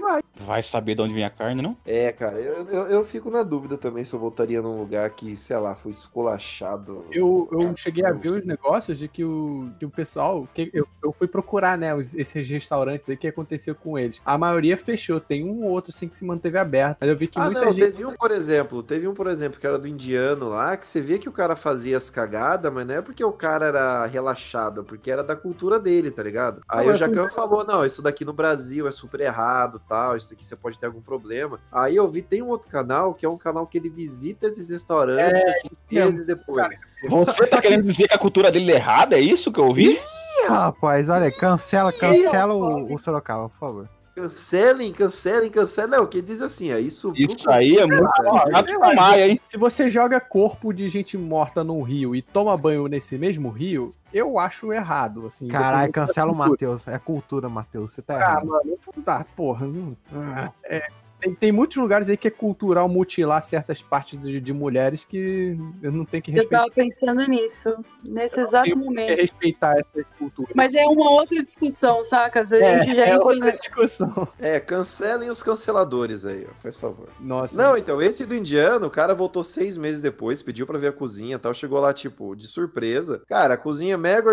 Vai. Vai saber de onde vem a carne, não? É, cara, eu, eu, eu fico na dúvida também se eu voltaria num lugar que, sei lá, foi esculachado. Eu, eu cheguei a ver os negócios de que o, que o pessoal. Que eu, eu fui procurar, né, os- esses restaurantes aí, o que aconteceu com eles. A maioria fechou, tem um ou outro assim que se manteve aberto. Mas eu vi que Ah, muita não, gente. teve um, por exemplo, teve um, por exemplo, que era do indiano lá, que você via que o cara fazia as cagadas, mas não é porque o cara era relaxado, é porque era da cultura dele, tá ligado? Aí Não, o é Jacan falou, não, isso daqui no Brasil é super errado, tal, isso daqui você pode ter algum problema. Aí eu vi, tem um outro canal, que é um canal que ele visita esses restaurantes, É, assim, meses depois. Você [laughs] tá querendo dizer que a cultura dele é errada? É isso que eu ouvi? Ih, rapaz, olha, cancela, cancela o, o Sorocaba, por favor. Cancelem, cancelem, cancelem. Não, que diz assim, ó, isso... Isso aí é muito Ó, Maia, hein? Se você joga corpo de gente morta num rio e toma banho nesse mesmo rio, eu acho errado, assim. Caralho, cancela o. Matheus. É cultura, Matheus. Você tá Ah, errado. mano, tá, porra. não- ah, é, tem, tem muitos lugares aí que é cultural mutilar certas partes de, de mulheres que eu não tenho que Eu respeitar. tava pensando nisso, nesse exato tenho que momento. respeitar essas culturas. Mas é uma outra discussão, saca? A gente É, já é entrou outra na- discussão. É, cancelem os canceladores aí, ó, faz favor. Nossa. Não, então, esse do indiano, o cara voltou seis meses depois, pediu pra ver a cozinha e tal, chegou lá, tipo, de surpresa. Cara, a cozinha mega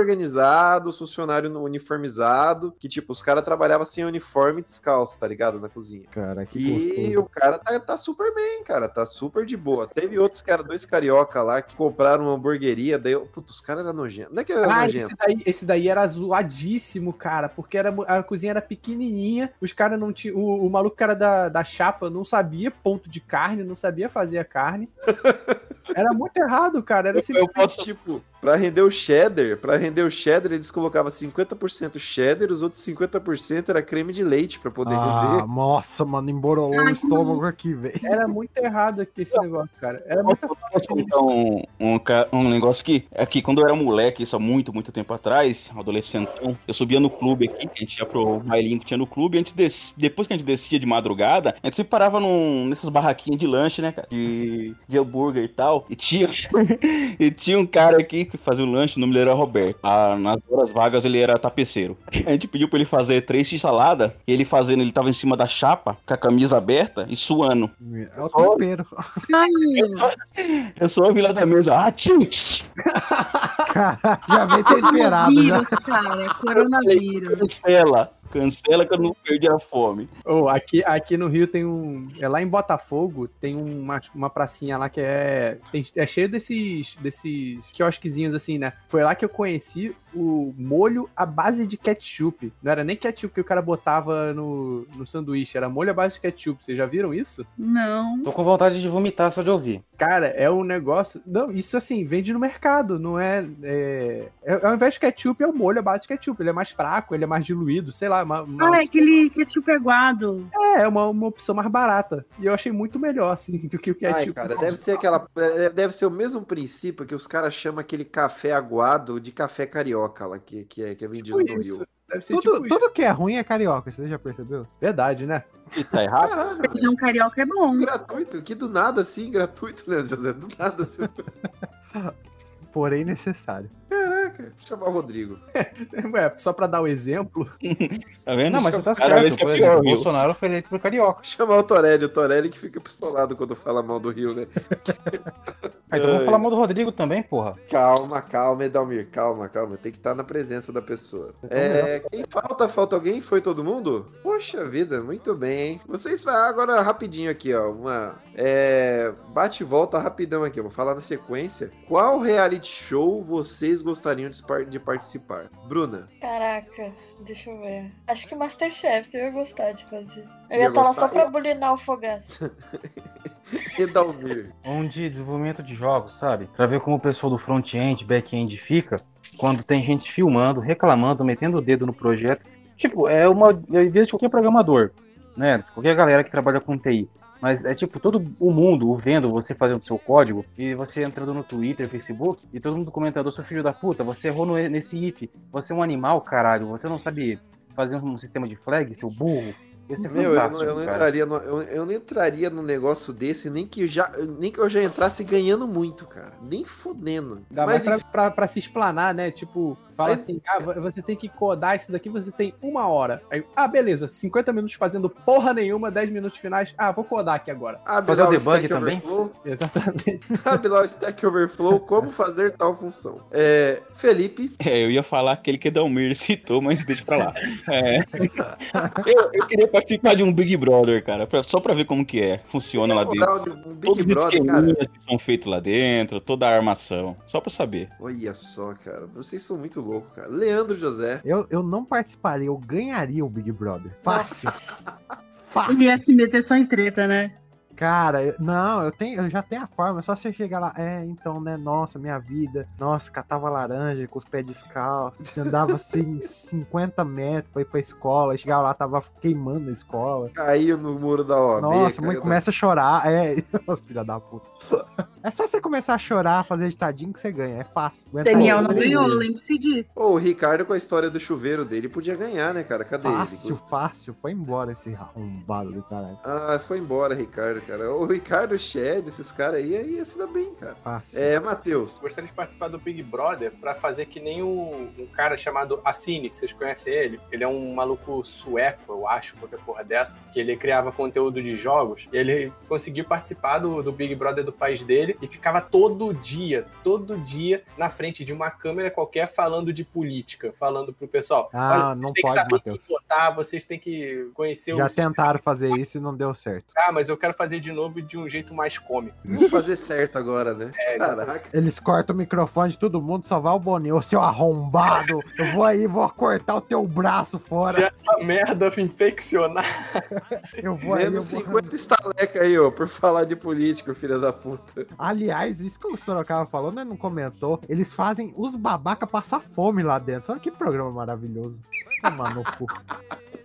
os funcionários no- uniformizado, que, tipo, os caras trabalhavam sem uniforme e descalço, tá ligado? Na cozinha. Cara, que E gostoso. o cara tá, tá super bem, cara, tá super de boa. Teve outros caras, dois carioca lá, que compraram uma hamburgueria, daí, eu- putz, os caras eram nojentos. Não é que era Ah, esse nojento. daí, esse daí era zoadíssimo, cara, porque era, a cozinha era pequenininha, os caras não tinham. O, o maluco cara da, da chapa não sabia ponto de carne, não sabia fazer a carne. [laughs] Era muito errado, cara. Era assim, Eu posso. Tipo, pra render o cheddar, pra render o cheddar, eles colocavam 50% cheddar, os outros 50% era creme de leite pra poder Ah, render. nossa, mano, emborolou o estômago aqui, velho. Era muito errado aqui esse negócio, cara. Era muito Posso contar um, um, um negócio que aqui, quando eu era moleque, isso há muito, muito tempo atrás, adolescentão, eu subia no clube aqui, a gente ia pro bailinho que tinha no clube, a gente des- depois que a gente descia de madrugada, a gente sempre parava num, nessas barraquinhas de lanche, né, cara? De, de hambúrguer e tal. E tinha, [laughs] e tinha um cara aqui que fazia o lanche, o nome dele era Roberto. Ah, nas horas vagas ele era tapeceiro. A gente pediu pra ele fazer três x salada, e ele fazendo, ele tava em cima da chapa, com a camisa aberta e suando. É o tempero. Eu só ouvi lá da mesa, ah, tchutch! já vem temperado. Já. Coronavírus, cara. Coronavírus. Cancela. Cancela que eu não perdi a fome. Oh, aqui, aqui no Rio tem um. É lá em Botafogo, tem uma, uma pracinha lá que é. tem- é cheio desses. desses quiosquezinhos assim, né? Foi lá que eu conheci o molho à base de ketchup. Não era nem ketchup que o cara botava no, no sanduíche, era molho à base de ketchup. Vocês já viram isso? Não. Tô com vontade de vomitar só de ouvir. Cara, é um negócio. Não, isso assim, vende no mercado, não é. é... é- ao invés de ketchup, é o molho à base de ketchup. Ele é mais fraco, ele é mais diluído, sei lá. Uma, uma- Ah, é aquele ketchup aguado. É, é uma, uma opção mais barata. E eu achei muito melhor, assim, do que o ketchup. Ai, cara, deve ser aquela. é, Deve ser o mesmo princípio que os caras chamam aquele café aguado de café carioca lá, que, que, é, que é vendido Tipo no isso. Rio. Deve ser Tudo, tipo tudo que é ruim é carioca, você já percebeu? Verdade, né? E tá errado? Caralho, Feijão carioca é bom. gratuito, que do nada assim, gratuito, né, José? [laughs] Do nada assim. Porém necessário. Caraca, vou chamar o Rodrigo. Ué, [laughs] só pra dar o exemplo. [laughs] Tá vendo? Não, mas você tá Cada vez certo. que é exemplo, o? Bolsonaro foi eleito por carioca. Chamar o Torelli, o Torelli que fica pistolado quando fala mal do Rio, né? Ah, então vamos falar mal do Rodrigo também, porra. Calma, calma, Edalmir, calma, calma. Tem que estar na presença da pessoa. É, quem falta? Falta alguém? Foi todo mundo? Poxa vida, muito bem, hein? Vocês vai agora rapidinho aqui, ó. Uma. É, bate e volta rapidão aqui. Eu vou falar na sequência. Qual reality show vocês gostariam de, par- de participar? Bruna. Caraca, deixa eu ver. Acho que Masterchef eu ia gostar de fazer. Eu Ia ia estar lá só pra bulinar o fogaço. [laughs] Edalmir. Um de desenvolvimento de jogos, sabe? Pra ver como o pessoal do front-end, back-end fica quando tem gente filmando, reclamando, metendo o dedo no projeto. Tipo, é uma. Eu vejo de qualquer programador, né? Qualquer galera que trabalha com TI. Mas é tipo todo o mundo vendo você fazendo seu código e você entrando no Twitter, Facebook e todo mundo comentando: seu filho da puta, você errou no- nesse if, você é um animal, caralho, você não sabe fazer um sistema de flag, seu burro. Esse é Meu, eu não, eu não entraria no, eu, eu não entraria num negócio desse, nem que, eu já, nem que eu já entrasse ganhando muito, cara. Nem fudendo. Ainda Mas mais pra, pra, pra se explanar, né? Tipo, fala assim, ah, vo- você tem que codar isso daqui, você tem uma hora. Aí, ah, beleza, 50 minutos fazendo porra nenhuma, 10 minutos finais. Ah, vou codar aqui agora. Abre Fazer o o debug Stack também? Overflow. [laughs] Exatamente. [laughs] Lá o Stack Overflow, como fazer tal função. É, Felipe, [laughs] É, eu ia falar aquele que Dalmir citou, mas deixa pra lá. É. Eu, eu queria participar de um Big Brother, cara, pra- só pra ver como que é, funciona lá dentro. um Big Todos os Brother, cara. que são feitos lá dentro, toda a armação, só pra saber. Olha só, cara. Vocês são muito loucos, cara. Leandro José. Eu, eu não participaria, eu ganharia o Big Brother. Fácil. Fácil. Ele ia se meter só em treta, né? Cara, não, eu tenho, eu já tenho a forma, é só você chegar lá, é, então, né, nossa, minha vida, nossa, catava laranja com os pés descalços, andava assim [laughs] 50 metros pra ir pra escola, chegava lá, tava queimando a escola. Caiu no muro da OAB. Nossa, a mãe começa a chorar, é, [laughs] nossa, filha da puta. É só você começar a chorar, fazer ditadinho que você ganha, é fácil. Daniel não ganhou, lembre-se disso. Pô, o Ricardo com a história do chuveiro dele podia ganhar, né, cara? Cadê Fácil, ele? fácil, foi embora esse arrombado do caralho. Ah, foi embora, Ricardo, cara. O Ricardo, o Shed, esses caras aí, aí ia se dar bem, cara. Fácil. É, Matheus. Gostaria de participar do Big Brother pra fazer que nem um, um cara chamado Affini, vocês conhecem ele? Ele é um maluco sueco, eu acho, qualquer porra dessa, que ele criava conteúdo de jogos. E ele conseguiu participar do, do Big Brother do país dele e ficava todo dia, todo dia, na frente de uma câmera qualquer falando de política, falando pro pessoal. Ah, "Olha, vocês não têm que pode, saber quem Matheus. votar, vocês têm que conhecer Já o sistema tentaram fazer isso e não deu certo. ah, mas eu quero fazer de novo de um jeito mais cômico. [laughs] Vamos fazer certo agora, né? É, Caraca. Eles cortam o microfone de todo mundo, só vai o Boninho, ô seu arrombado. Eu vou aí, vou cortar o teu braço Se fora. essa merda infeccionar. [laughs] Eu vou aí, eu Menos vou... 50 estaleca aí, ó, por falar de político, filha da puta. Aliás, isso que o Sorocaba falou, né? Não comentou. Eles fazem os babaca passar fome lá dentro. Olha que programa maravilhoso. Tomar no cu.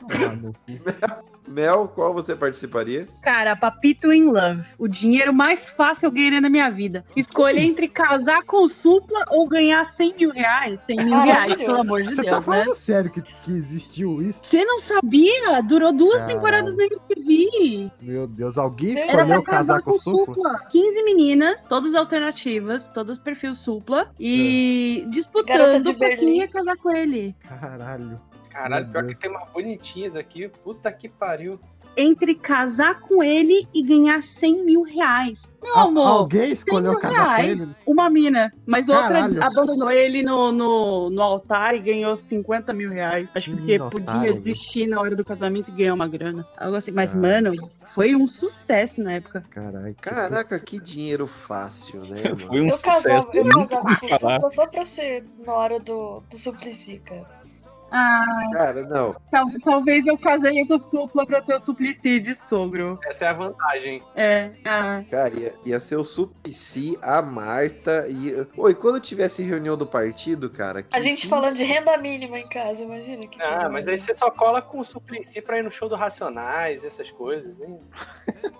Tomar no cu. [laughs] Mel, qual você participaria? Cara, Papito in Love. O dinheiro mais fácil eu ganharia na minha vida. Escolha entre casar com o Supla ou ganhar 100 mil reais. 100 mil reais, pelo amor de Você tá Deus, né? falando sério que, que existiu isso? Você não sabia? Durou duas Caralho. temporadas na MTV. Meu Deus, alguém escolheu casar casar com com o Supla? 15 meninas, todas alternativas, todas perfil Supla, e Garota disputando pra quem Berlim. ia casar com ele. Caralho. Caralho, pior que tem umas bonitinhas aqui. Puta que pariu. entre casar com ele e ganhar 100 mil reais. Meu amor, alguém 100 escolheu mil casar com reais. ele? Uma mina, mas Caralho. outra abandonou ele no, no, no altar e ganhou 50 mil reais. Acho que porque Menino podia desistir na hora do casamento e ganhar uma grana. Algo assim. Mas, Caralho. mano, foi um sucesso na época. Caralho. Caraca, que dinheiro fácil, né, mano? Foi um Eu casava, sucesso. eu nunca casava com o falar. Supla só pra ser na hora do, do suplici, cara. Ah, Cara, não. tal- talvez eu casei com o Supla pra ter o Suplicy de sogro. Essa é a vantagem. É, ah. Cara, ia, ia ser o Suplicy, a Marta e. Oi, quando tivesse reunião do partido, cara. A gente falando de renda mínima em casa, imagina que. Ah, mas aí você só cola com o Suplicy pra ir no show do Racionais, essas coisas, hein?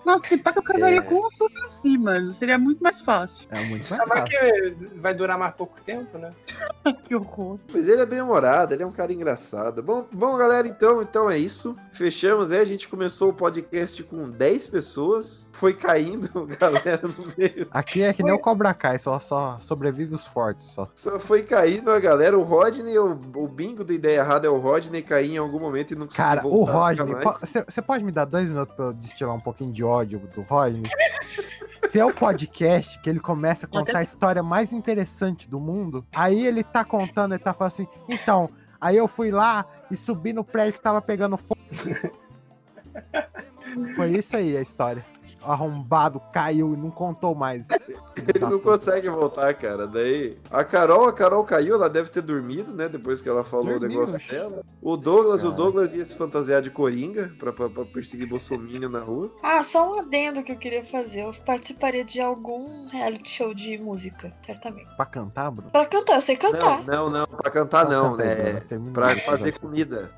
Nossa, se pá que eu casaria É. com o Suplicy, mano. Seria muito mais fácil. É muito Ah, mais mas fácil. que vai durar mais pouco tempo, né? [laughs] que horror. Mas ele é bem humorado, ele é um cara engraçado. Bom, bom, galera, então, então é isso. Fechamos aí, a gente começou o podcast com 10 pessoas. Foi caindo, [laughs] galera, no meio. Aqui é que nem o Cobra Kai, só, só sobrevive os fortes, só. Só foi caindo a galera. O Rodney, o, o bingo da ideia errada é o Rodney cair em algum momento e não conseguir Cara, o voltar nunca Rodney, você pode me dar dois minutos pra eu destilar um pouquinho de ódio do Rodney? Tem o podcast que ele começa a contar a história mais interessante do mundo. Aí ele tá contando, ele tá falando assim, então, aí eu fui lá e subi no prédio que tava pegando fogo. [laughs] Foi isso aí a história. O arrombado caiu e não contou mais. [laughs] Ele não consegue voltar, cara. Daí. A Carol, a Carol caiu, ela deve ter dormido, né? Depois que ela falou o Dormiu, negócio oxe. dela. O Douglas, o Cara. Douglas ia se fantasiar de coringa pra, pra, pra perseguir Bolsonaro na rua. Ah, só um adendo que eu queria fazer. Eu participaria de algum reality show de música, certamente. Pra cantar, Bruno? Pra cantar, eu sei cantar. Não, não, não, pra cantar não, Canta aí, né? Bruno, termina Pra fazer vai. comida.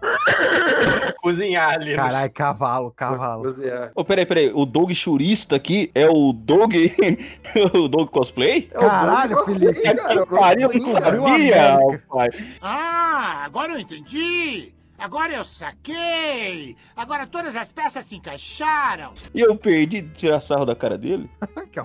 Cozinhar ali. no Caralho, cavalo, Pra cavalo. cozinhar. Ô, peraí, peraí. O Doug Churista aqui é o Doug. [laughs] o Doug Cosplay? É Caralho, Felipe. Cara, eu não sabia, pai. Ah, agora eu entendi. Agora eu saquei. Agora todas as peças se encaixaram. E eu perdi de tirar sarro da cara dele. [laughs] que.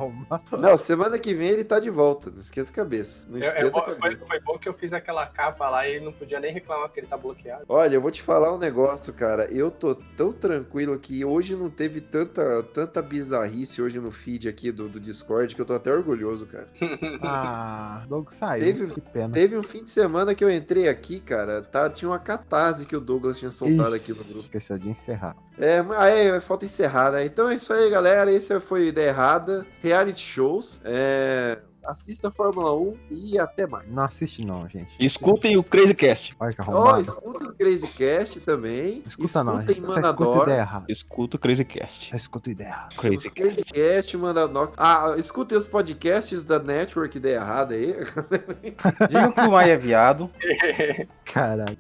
Não, semana que vem ele tá de volta. Não esquenta a cabeça. Não É- é esquenta bom- a foi, cabeça. foi bom que eu fiz aquela capa lá e ele não podia nem reclamar que ele tá bloqueado. Olha, eu vou te falar um negócio, cara. Eu tô tão tranquilo que hoje não teve tanta, tanta bizarrice hoje no feed aqui do, do Discord que eu tô até orgulhoso, cara. [laughs] Ah, Doug saiu. Teve- Que pena. Teve um fim de semana que eu entrei aqui, cara, tá, tinha uma catarse que o Douglas tinha soltado aqui no grupo. Esqueceu de encerrar. É, aí falta encerrar, né? Então é isso aí, galera. Esse foi Ideia Errada. Reality shows. É, assista a Fórmula 1 e até mais. Não assiste não, gente. Escutem o Crazy Cast. Olha que Ó, arrombado. escutem Crazy Cast também. Escuta não, escutem gente. Só escuta Manador. ideia errada. Escuta o Crazy Cast. Escuta ideia Crazy Crazy Cast, Manador. Ah, escutem os podcasts da Network Ideia Errada aí. Digam que o Maia é viado. Caralho.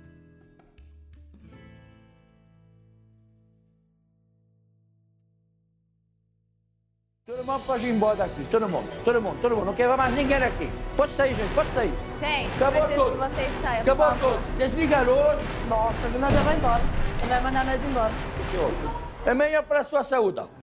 Todo mundo pode ir embora daqui, todo mundo, todo mundo, todo mundo. Não quer mais ninguém aqui. Pode sair, gente, pode sair. Gente, Acabou preciso tudo. que vocês saiam. Acabou por favor. tudo. Desliga a luz. Nossa, nós já vai embora. Não vai mandar nós embora. É melhor para a sua saúde.